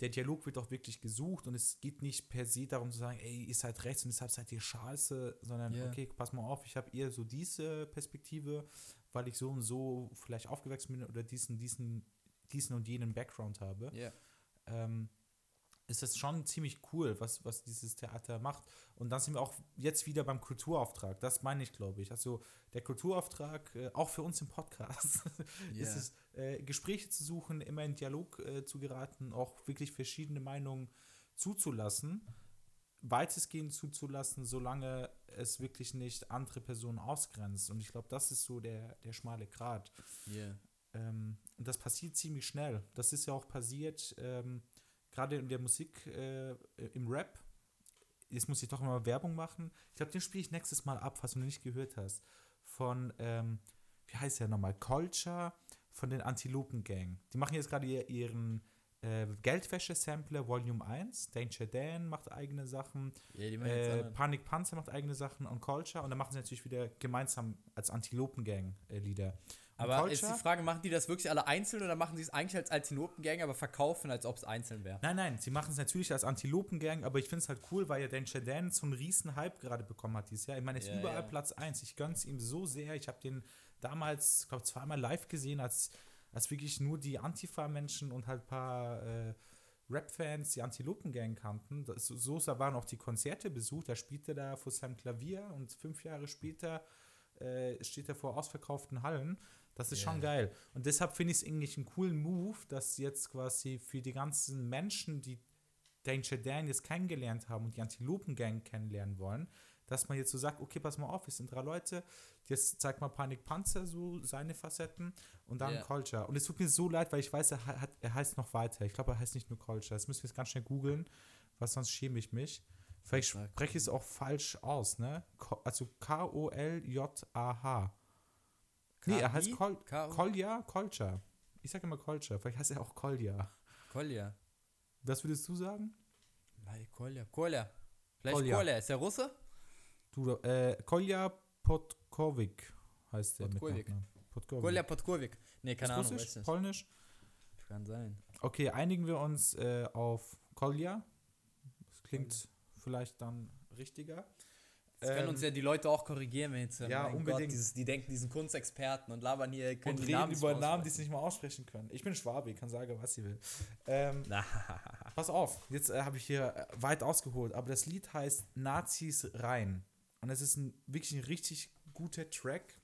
S1: der Dialog wird auch wirklich gesucht und es geht nicht per se darum zu sagen, ey, ihr seid rechts und deshalb seid ihr scheiße, sondern
S2: Ja.
S1: okay, pass mal auf, ich habe eher so diese Perspektive, weil ich so und so vielleicht aufgewachsen bin oder diesen, diesen, diesen und jenen Background habe
S2: Ja.
S1: ähm, ist das schon ziemlich cool, was, was dieses Theater macht. Und dann sind wir auch jetzt wieder beim Kulturauftrag. Das meine ich, glaube ich. Also der Kulturauftrag, äh, auch für uns im Podcast,
S2: Ja.
S1: ist es, äh, Gespräche zu suchen, immer in Dialog äh, zu geraten, auch wirklich verschiedene Meinungen zuzulassen, weitestgehend zuzulassen, solange es wirklich nicht andere Personen ausgrenzt. Und ich glaube, das ist so der, der schmale Grat.
S2: Yeah.
S1: Ähm, und das passiert ziemlich schnell. Das ist ja auch passiert, ähm, gerade in der Musik, äh, im Rap. Jetzt muss ich doch mal Werbung machen. Ich glaube, den spiele ich nächstes Mal ab, falls du noch nicht gehört hast. Von, ähm, wie heißt der nochmal? Culture von den Antilopen Gang. Die machen jetzt gerade ihr- ihren äh, Geldwäsche-Sampler Volume 1. Danger Dan macht eigene Sachen.
S2: Ja,
S1: Äh. Panik Panzer macht eigene Sachen und Culture. Und dann machen sie natürlich wieder gemeinsam als Antilopen-Gang äh, Lieder. Und
S2: Aber ist die Frage, machen die das wirklich alle einzeln oder machen sie es eigentlich als Antilopengang, aber verkaufen, als ob es einzeln wäre?
S1: Nein, nein, sie machen es natürlich als Antilopengang, aber ich finde es halt cool, weil ja Danger Dan so einen riesen Hype gerade bekommen hat dieses Jahr. Ich meine, er ist
S2: Ja,
S1: überall
S2: ja.
S1: Platz 1. Ich gönn's ihm so sehr. Ich habe den damals, glaube zweimal live gesehen, als, als wirklich nur die Antifa-Menschen und halt ein paar äh, Rap-Fans die Antilopengang kannten. Das, so so waren auch die Konzerte besucht. Er spielte da vor seinem Klavier und fünf Jahre später äh, steht er vor ausverkauften Hallen. Das ist
S2: Ja.
S1: schon geil. Und deshalb finde ich es eigentlich einen coolen Move, dass jetzt quasi für die ganzen Menschen, die Danger Dan jetzt kennengelernt haben und die Antilopen-Gang kennenlernen wollen, dass man jetzt so sagt, okay, pass mal auf, wir sind drei Leute, jetzt zeigt mal Panik Panzer so seine Facetten und dann
S2: Ja.
S1: Culture. Und es tut mir so leid, weil ich weiß, er, hat, er heißt noch weiter. Ich glaube, er heißt nicht nur Culture. Das müssen wir jetzt ganz schnell googeln, weil sonst schäme ich mich. Vielleicht spreche ich es auch falsch aus, ne? Also K-O-L-J-A-H. Nee, er heißt
S2: Wie?
S1: Kol
S2: K.O.?
S1: Kolja, Kolcha. Ich sage immer Kolcha, vielleicht heißt er auch Kolja.
S2: Kolja.
S1: Was würdest du sagen?
S2: Mei, Kolja. Kolja. Vielleicht
S1: Kolja.
S2: Kolja. Ist der Russe?
S1: Du, äh, Kolja Podkovic heißt der mit
S2: Podkovic.
S1: Nachnamen. Podkovic.
S2: Kolja Podkovic. Nee, keine
S1: Ist
S2: Ahnung,
S1: Russisch?
S2: weiß.
S1: Polnisch?
S2: Kann sein.
S1: Okay, einigen wir uns äh, auf Kolja. Das klingt vielleicht dann richtiger.
S2: Das können
S1: Ähm,
S2: uns ja die Leute auch korrigieren, wenn jetzt
S1: ja,
S2: mein
S1: unbedingt.
S2: dieses, die denken, die sind Kunstexperten und labern hier, können
S1: und
S2: die
S1: reden
S2: Namen
S1: über Namen, die sie nicht mal aussprechen können. Ich bin Schwabe, ich kann sagen, was sie will. Ähm, Pass auf, jetzt äh, habe ich hier äh, weit ausgeholt, aber das Lied heißt Nazis rein. Und es ist ein, wirklich ein richtig guter Track.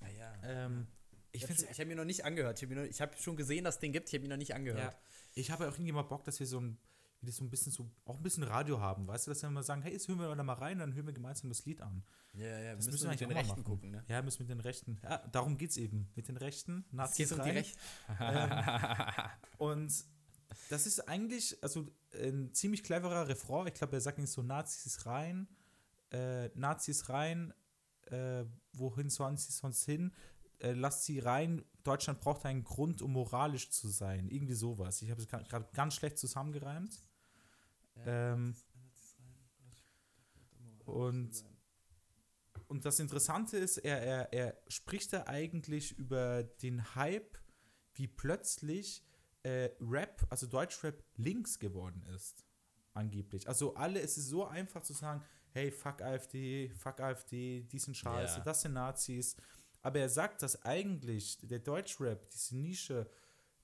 S2: naja.
S1: Ähm, ich
S2: Ich habe mir noch nicht angehört. Ich habe hab schon gesehen, dass es den gibt. Ich habe ihn noch nicht angehört.
S1: ja, ich habe auch irgendwie mal Bock, dass wir so ein, wie das so ein bisschen so, auch ein bisschen Radio haben, weißt du, dass wir mal sagen, hey, jetzt hören wir da mal rein, dann hören wir gemeinsam das Lied an.
S2: Ja, ja,
S1: Das
S2: müssen,
S1: wir
S2: mit den
S1: auch mal
S2: Rechten
S1: machen.
S2: gucken, ne?
S1: Ja, müssen mit den Rechten, ja, darum geht's eben, mit den Rechten,
S2: Es
S1: Nazis
S2: geht um die
S1: rein.
S2: Rechten.
S1: Und das ist eigentlich, also ein ziemlich cleverer Refrain. Ich glaube, er sagt nicht so Nazis rein, äh, Nazis rein, äh, wohin sollen sie sonst hin? Äh, lasst sie rein. Deutschland braucht einen Grund, um moralisch zu sein. Irgendwie sowas. Ich habe es gerade ganz schlecht zusammengereimt. Ähm, und, und das Interessante ist, er, er, er spricht da eigentlich über den Hype, wie plötzlich äh, Rap, also Deutschrap, links geworden ist. angeblich. Also alle, es ist so einfach zu sagen, hey, fuck AfD, fuck AfD, die sind scheiße,
S2: Ja.
S1: das sind Nazis. Aber er sagt, dass eigentlich der Deutschrap, diese Nische,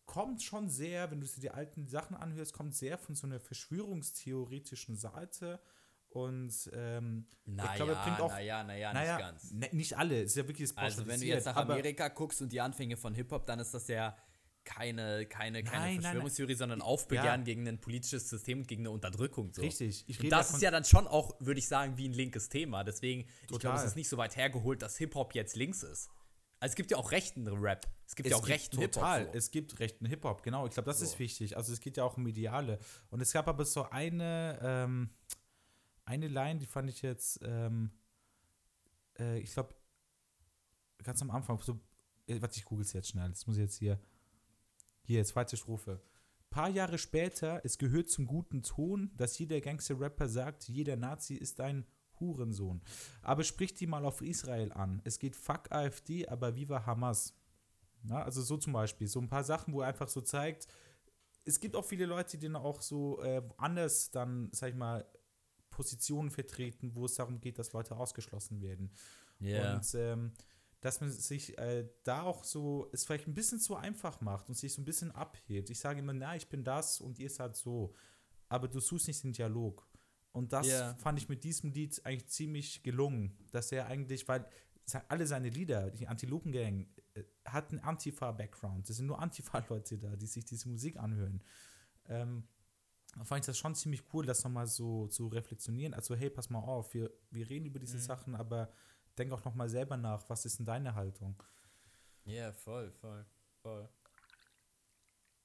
S1: kommt schon sehr, wenn du dir die alten Sachen anhörst, kommt sehr von so einer verschwörungstheoretischen Seite. Und ähm,
S2: Naja,
S1: ich glaube, er bringt auch.
S2: naja, naja,
S1: naja,
S2: nicht ganz.
S1: ne, nicht alle, ist ja wirklich das
S2: Also wenn du jetzt nach Amerika guckst und die Anfänge von Hip-Hop, dann ist das ja keine, keine, keine
S1: Nein, nein, nein.
S2: Verschwörungstheorie, sondern Aufbegehren
S1: Ja.
S2: gegen ein politisches System und gegen eine Unterdrückung. So.
S1: Richtig, ich
S2: Und das ist ja dann schon auch, würde ich sagen, wie ein linkes Thema. Deswegen, ich glaube,
S1: Total.
S2: es ist nicht so weit hergeholt, dass Hip-Hop jetzt links ist. Also es gibt ja auch rechten Rap. Es gibt ja auch rechten Hip-Hop.
S1: Total,
S2: So.
S1: es gibt rechten Hip-Hop, genau. Ich glaube, das
S2: So.
S1: ist wichtig. Also es geht ja auch um Ideale. Und es gab aber so eine, ähm, eine Line, die fand ich jetzt, ähm, äh, ich glaube, ganz am Anfang, so, äh, warte, ich google es jetzt schnell. Das muss ich jetzt hier, hier, zweite Strophe. Paar Jahre später, es gehört zum guten Ton, dass jeder Gangster-Rapper sagt, jeder Nazi ist ein Hurensohn. Aber sprich die mal auf Israel an. Es geht fuck AfD, aber viva Hamas. Na, also so zum Beispiel, so ein paar Sachen, wo er einfach so zeigt, es gibt auch viele Leute, die dann auch so äh, anders dann, sag ich mal, Positionen vertreten, wo es darum geht, dass Leute ausgeschlossen werden.
S2: Ja.
S1: Und ähm, dass man sich äh, da auch so, es vielleicht ein bisschen zu einfach macht und sich so ein bisschen abhebt. Ich sage immer, na, ich bin das und ihr seid so. Aber du suchst nicht den Dialog. Und das
S2: Ja.
S1: fand ich mit diesem Lied eigentlich ziemlich gelungen, dass er eigentlich, weil alle seine Lieder, die Antilopen-Gang, äh, hat einen Antifa-Background. Es sind nur Antifa-Leute da, die sich diese Musik anhören. Ähm, da fand ich das schon ziemlich cool, das nochmal so zu reflektionieren. Also, hey, pass mal auf, wir, wir reden über diese Sachen, aber denk auch nochmal selber nach, was ist denn deine Haltung?
S2: Ja, voll, voll, voll.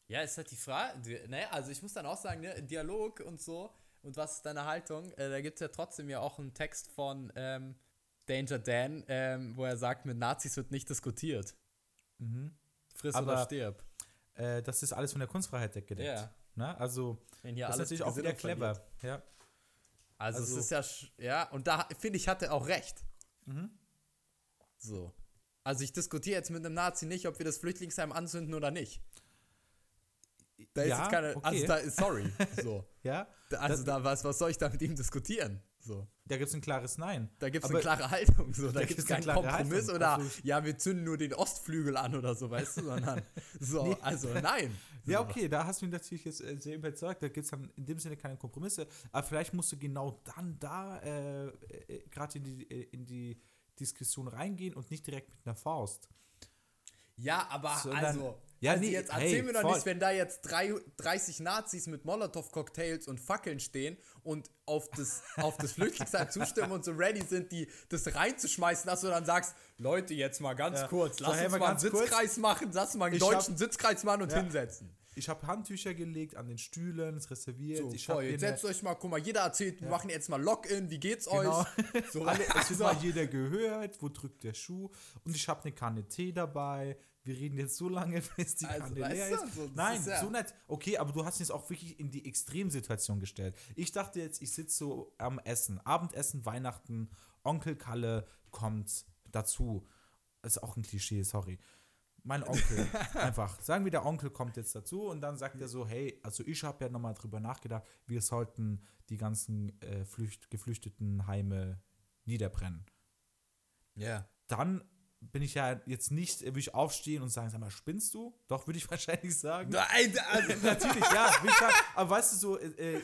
S2: Ja, ist halt die Frage, naja, also ich muss dann auch sagen, ne, Dialog und so, und was ist deine Haltung? Äh, da gibt es ja trotzdem ja auch einen Text von ähm, Danger Dan, ähm, wo er sagt, mit Nazis wird nicht diskutiert. Friss
S1: Aber-
S2: oder stirb.
S1: Äh, das ist alles von der Kunstfreiheit deckedeckt.
S2: Ja.
S1: Ne? Also,
S2: Wenn hier
S1: das ist natürlich auch wieder clever. Ja.
S2: Also,
S1: Also-
S2: es ist ja, ja, und da finde ich, hat er auch recht.
S1: Mhm.
S2: So. Also ich diskutiere jetzt mit einem Nazi nicht, ob wir das Flüchtlingsheim anzünden oder nicht. Da ist
S1: Ja,
S2: jetzt keine,
S1: okay.
S2: also da ist, sorry, so.
S1: ja,
S2: Also da, was, was soll ich da mit ihm diskutieren? So.
S1: da gibt es ein klares Nein.
S2: Da gibt es eine klare Haltung. So. Da,
S1: Da
S2: gibt es keinen Kompromiss
S1: Haltung.
S2: oder
S1: Also-
S2: ja, wir zünden nur den Ostflügel an oder so, weißt du, sondern so,
S1: Nee.
S2: also nein.
S1: Ja, okay, da hast du mich natürlich jetzt äh, sehr überzeugt. Da gibt es dann in dem Sinne keine Kompromisse. Aber vielleicht musst du genau dann da äh, äh, gerade in die, äh, in die Diskussion reingehen und nicht direkt mit einer Faust.
S2: Ja, aber
S1: Sondern-
S2: also,
S1: Ja,
S2: also
S1: nee,
S2: jetzt
S1: hey,
S2: erzähl mir doch
S1: voll.
S2: nicht, wenn da jetzt drei, 30 Nazis mit Molotow-Cocktails und Fackeln stehen und auf das, auf das Flüchtlingsheim zustimmen und so ready sind, die das reinzuschmeißen, dass du dann sagst, Leute, jetzt mal ganz
S1: Ja.
S2: kurz,
S1: So,
S2: lass
S1: hey,
S2: uns
S1: mal
S2: mal einen
S1: ganz kurz.
S2: Sitzkreis machen, lass mal einen
S1: Ich
S2: deutschen
S1: hab-
S2: Sitzkreis machen und
S1: Ja.
S2: hinsetzen.
S1: Ich habe Handtücher gelegt an den Stühlen, es reserviert.
S2: So,
S1: ich
S2: voll, jetzt setzt euch mal, guck mal, jeder erzählt, wir machen jetzt mal Login, wie geht's
S1: Genau.
S2: euch? So,
S1: Alle, es wird
S2: so.
S1: mal jeder gehört, wo drückt der Schuh. Und ich habe eine Kanne Tee dabei. Wir reden jetzt so lange, bis die
S2: Also,
S1: Kanne leer ist.
S2: so,
S1: Nein,
S2: ist ja-
S1: so nicht. Okay, aber du hast ihn jetzt auch wirklich in die Extremsituation gestellt. Ich dachte jetzt, ich sitze so am Essen. Abendessen, Weihnachten, Onkel Kalle kommt dazu. Ist auch ein Klischee, sorry. Mein Onkel, einfach. Sagen wir, der Onkel kommt jetzt dazu und dann sagt er so, hey, also ich habe ja nochmal drüber nachgedacht, wir sollten die ganzen äh, Flücht, geflüchteten Heime niederbrennen
S2: Ja.
S1: dann bin ich ja jetzt nicht, äh, würde ich aufstehen und sagen, sag mal, spinnst du? Doch, würde ich wahrscheinlich sagen.
S2: Nein, also,
S1: Natürlich, ja, sagen. Aber weißt du so, äh,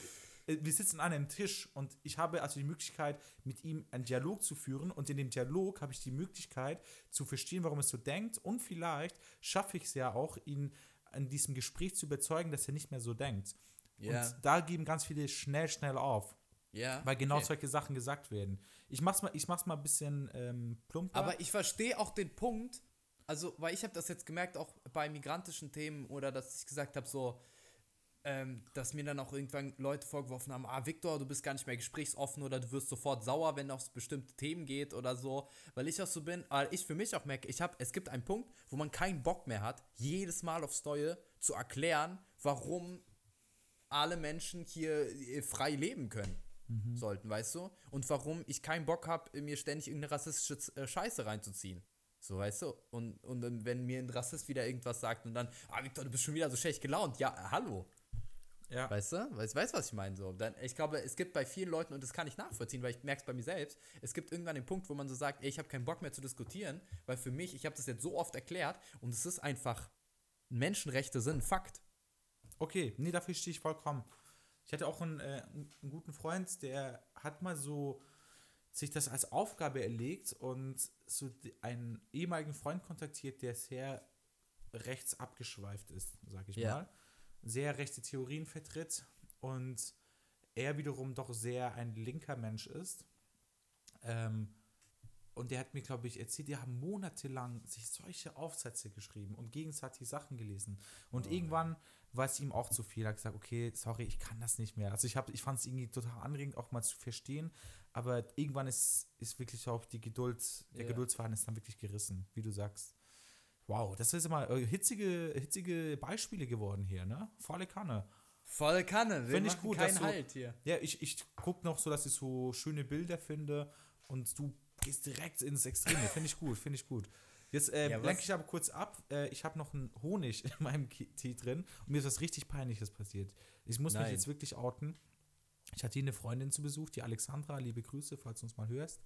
S1: äh, wir sitzen an einem Tisch und ich habe also die Möglichkeit, mit ihm einen Dialog zu führen und in dem Dialog habe ich die Möglichkeit zu verstehen, warum er so denkt und vielleicht schaffe ich es ja auch, ihn an diesem Gespräch zu überzeugen, dass er nicht mehr so denkt.
S2: Ja.
S1: Und da geben ganz viele schnell, schnell auf,
S2: ja.
S1: weil genau
S2: okay.
S1: solche Sachen gesagt werden. Ich mach's mal, ich mach's mal ein bisschen ähm, plumper.
S2: Aber ich verstehe auch den Punkt, also, weil ich habe das jetzt gemerkt, auch bei migrantischen Themen oder dass ich gesagt habe, so, ähm, dass mir dann auch irgendwann Leute vorgeworfen haben, ah, Victor, du bist gar nicht mehr gesprächsoffen oder du wirst sofort sauer, wenn es bestimmte Themen geht oder so, weil ich auch so bin, weil ich für mich auch merke, ich habe, es gibt einen Punkt, wo man keinen Bock mehr hat, jedes Mal aufs Neue zu erklären, warum alle Menschen hier äh, frei leben können sollten, weißt du? Und warum ich keinen Bock habe, mir ständig irgendeine rassistische äh, Scheiße reinzuziehen. So, weißt du? Und, und wenn mir ein Rassist wieder irgendwas sagt und dann, ah, Victor, du bist schon wieder so schlecht gelaunt. Ja, äh, hallo.
S1: Ja.
S2: Weißt du? Weißt du, was ich meine? So, dann, ich glaube, es gibt bei vielen Leuten, und das kann ich nachvollziehen, weil ich merke es bei mir selbst, es gibt irgendwann den Punkt, wo man so sagt, ey, ich habe keinen Bock mehr zu diskutieren, weil für mich, ich habe das jetzt so oft erklärt und es ist einfach, Menschenrechte sind Fakt.
S1: Okay, nee, dafür stehe ich vollkommen. Ich hatte auch einen, äh, einen guten Freund, der hat mal so sich das als Aufgabe erlegt und so einen ehemaligen Freund kontaktiert, der sehr rechts abgeschweift ist, sag ich
S2: Ja.
S1: mal. Sehr rechte Theorien vertritt und er wiederum doch sehr ein linker Mensch ist. Ähm, und der hat mir, glaube ich, erzählt, die haben monatelang sich solche Aufsätze geschrieben und gegenseitig Sachen gelesen. Und irgendwann war es ihm auch zu viel. Er hat gesagt, okay, sorry, ich kann das nicht mehr. Also ich, hab- ich fand es irgendwie total anregend, auch mal zu verstehen. Aber irgendwann ist, ist wirklich auch die Geduld, der
S2: Ja.
S1: Geduldsfaden ist dann wirklich gerissen, wie du sagst. Wow, das ist immer äh, hitzige, hitzige Beispiele geworden hier, ne? Volle Kanne.
S2: Voll Kanne, wir
S1: Find ich gut,
S2: keinen
S1: dass du-
S2: Halt hier.
S1: Ja, ich, ich gucke noch so, dass ich so schöne Bilder finde und du gehst direkt ins Extreme. Finde ich gut, finde ich gut. Jetzt äh,
S2: Ja,
S1: lenke ich aber kurz ab. Äh, ich habe noch einen Honig in meinem Tee drin und mir ist was richtig Peinliches passiert. Ich muss mich
S2: Nein.
S1: jetzt wirklich outen. Ich hatte hier eine Freundin zu Besuch, die Alexandra. Liebe Grüße, falls du uns mal hörst.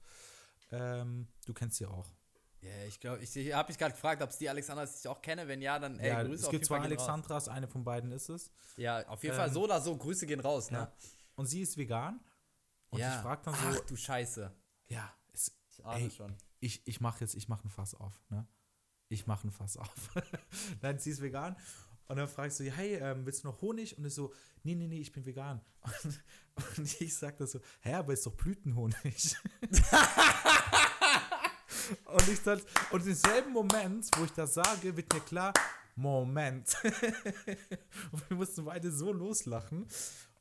S1: Ähm, du kennst sie auch.
S2: Ja, ich glaube, ich, ich habe mich gerade gefragt, ob es die Alexandra ist, die ich auch kenne. Wenn ja, dann ey,
S1: ja,
S2: Grüße
S1: es gibt zwei
S2: Fall.
S1: Alexandras, eine von beiden ist es.
S2: Ja, auf jeden Fall
S1: Ähm,
S2: so oder so, Grüße gehen raus, ne?
S1: Ja. Und sie ist vegan. Und
S2: ja.
S1: ich frage dann so,
S2: Ach du Scheiße.
S1: ja, es,
S2: Ich ahne
S1: Ey.
S2: schon.
S1: Ich, ich mache jetzt, ich mache ein Fass auf, ne? Ich mache ein Fass auf. Nein, sie ist vegan. Und dann fragst du, hey, ähm, willst du noch Honig? Und ich so, nee, nee, nee, ich bin vegan. Und, und ich sag das so, hä, aber ist doch Blütenhonig. und ich dann, und im selben Moment, wo ich das sage, wird mir klar, Moment. und wir mussten beide so loslachen.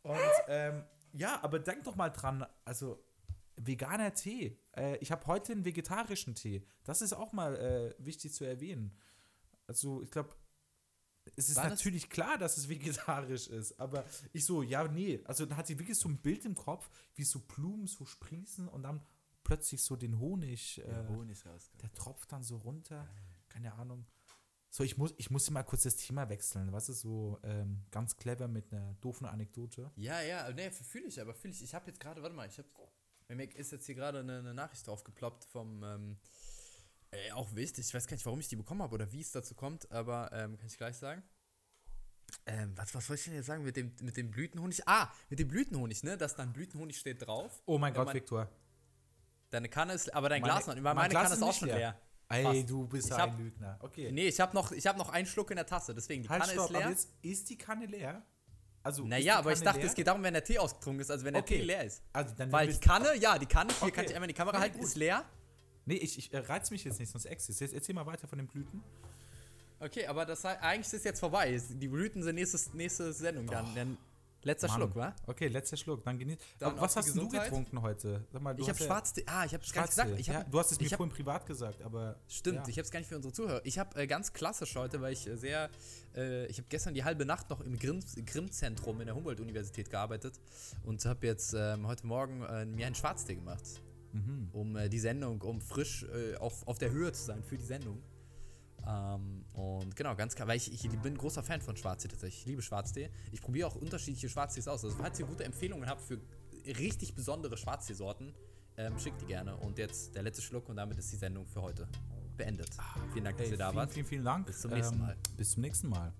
S1: Und ähm, ja, aber denk doch mal dran, also veganer Tee. Äh, ich habe heute einen vegetarischen Tee. Das ist auch mal äh, wichtig zu erwähnen. Also ich glaube, es ist
S2: War das-
S1: natürlich klar, dass es vegetarisch ist, aber ich so, ja, nee. Also dann hat sie wirklich so ein Bild im Kopf, wie so Blumen so sprießen und dann plötzlich so den Honig, äh,
S2: Honig raus.
S1: der tropft dann so runter. Keine Ahnung. So, ich muss, ich muss mal kurz das Thema wechseln. Was ist so ähm, ganz clever mit einer doofen Anekdote?
S2: Ja, ja, ne, fühle ich, aber fühle ich. Ich habe jetzt gerade, warte mal, ich habe, mir ist jetzt hier gerade eine, eine Nachricht draufgeploppt vom, ähm, äh, auch wichtig, ich weiß gar nicht, warum ich die bekommen habe oder wie es dazu kommt, aber ähm, kann ich gleich sagen. Ähm, was, was soll ich denn jetzt sagen mit dem, mit dem Blütenhonig? Ah, mit dem Blütenhonig, ne? Dass dann Blütenhonig steht drauf.
S1: Oh mein Gott, Viktor.
S2: Deine Kanne ist, aber dein
S1: Meine-
S2: Glas noch, meine,
S1: mein
S2: meine Kanne
S1: ist
S2: auch schon
S1: leer.
S2: leer.
S1: Ey,
S2: Fast.
S1: du bist
S2: Ich
S1: ein
S2: hab-
S1: Lügner. Okay.
S2: Nee, ich habe noch, ich hab noch einen Schluck in der Tasse, deswegen die
S1: halt,
S2: Kanne
S1: stopp,
S2: ist leer.
S1: aber jetzt ist die Kanne leer. Also,
S2: Naja, aber ich dachte,
S1: leer?
S2: es geht darum, wenn der Tee ausgetrunken ist, also wenn der
S1: Okay.
S2: Tee leer ist.
S1: Also, dann
S2: Weil die Kanne, ja, die Kanne, hier
S1: Okay.
S2: kann ich einmal in die Kamera halten,
S1: gut.
S2: ist leer.
S1: Nee, ich, ich äh, reiz mich jetzt nicht, sonst exist. Jetzt erzähl mal weiter von den Blüten.
S2: Okay, aber das eigentlich ist es jetzt vorbei. Die Blüten sind nächstes, nächste Sendung dann. dann letzter
S1: Mann.
S2: Schluck, wa?
S1: Okay, letzter Schluck. Dann genieß.
S2: Dann
S1: Aber was hast du getrunken heute? Sag mal, du
S2: Ich habe Schwarztee. Ah, ich habe es gar nicht gesagt. Ich
S1: ja,
S2: hab,
S1: du hast es mir
S2: hab,
S1: vorhin privat gesagt, aber.
S2: Stimmt,
S1: ja.
S2: ich habe es gar nicht für unsere Zuhörer. Ich habe äh, ganz klassisch heute, weil ich äh, sehr, äh, ich habe gestern die halbe Nacht noch im Grimm- Grimm-Zentrum in der Humboldt-Universität gearbeitet und habe jetzt ähm, heute Morgen äh, mir einen Schwarztee gemacht,
S1: Mhm.
S2: um äh, die Sendung, um frisch äh, auf, auf der Höhe zu sein für die Sendung. Ähm, und genau, ganz klar, weil ich, ich bin großer Fan von Schwarztee tatsächlich. Ich liebe Schwarztee. Ich probiere auch unterschiedliche Schwarztees aus. Also, falls ihr gute Empfehlungen habt für richtig besondere Schwarzteesorten, ähm, schickt die gerne. Und jetzt der letzte Schluck und damit ist die Sendung für heute beendet. Vielen Dank, dass
S1: Ey,
S2: ihr da
S1: vielen,
S2: wart.
S1: vielen, vielen Dank.
S2: Bis zum nächsten
S1: Ähm,
S2: Mal.
S1: Bis zum nächsten Mal.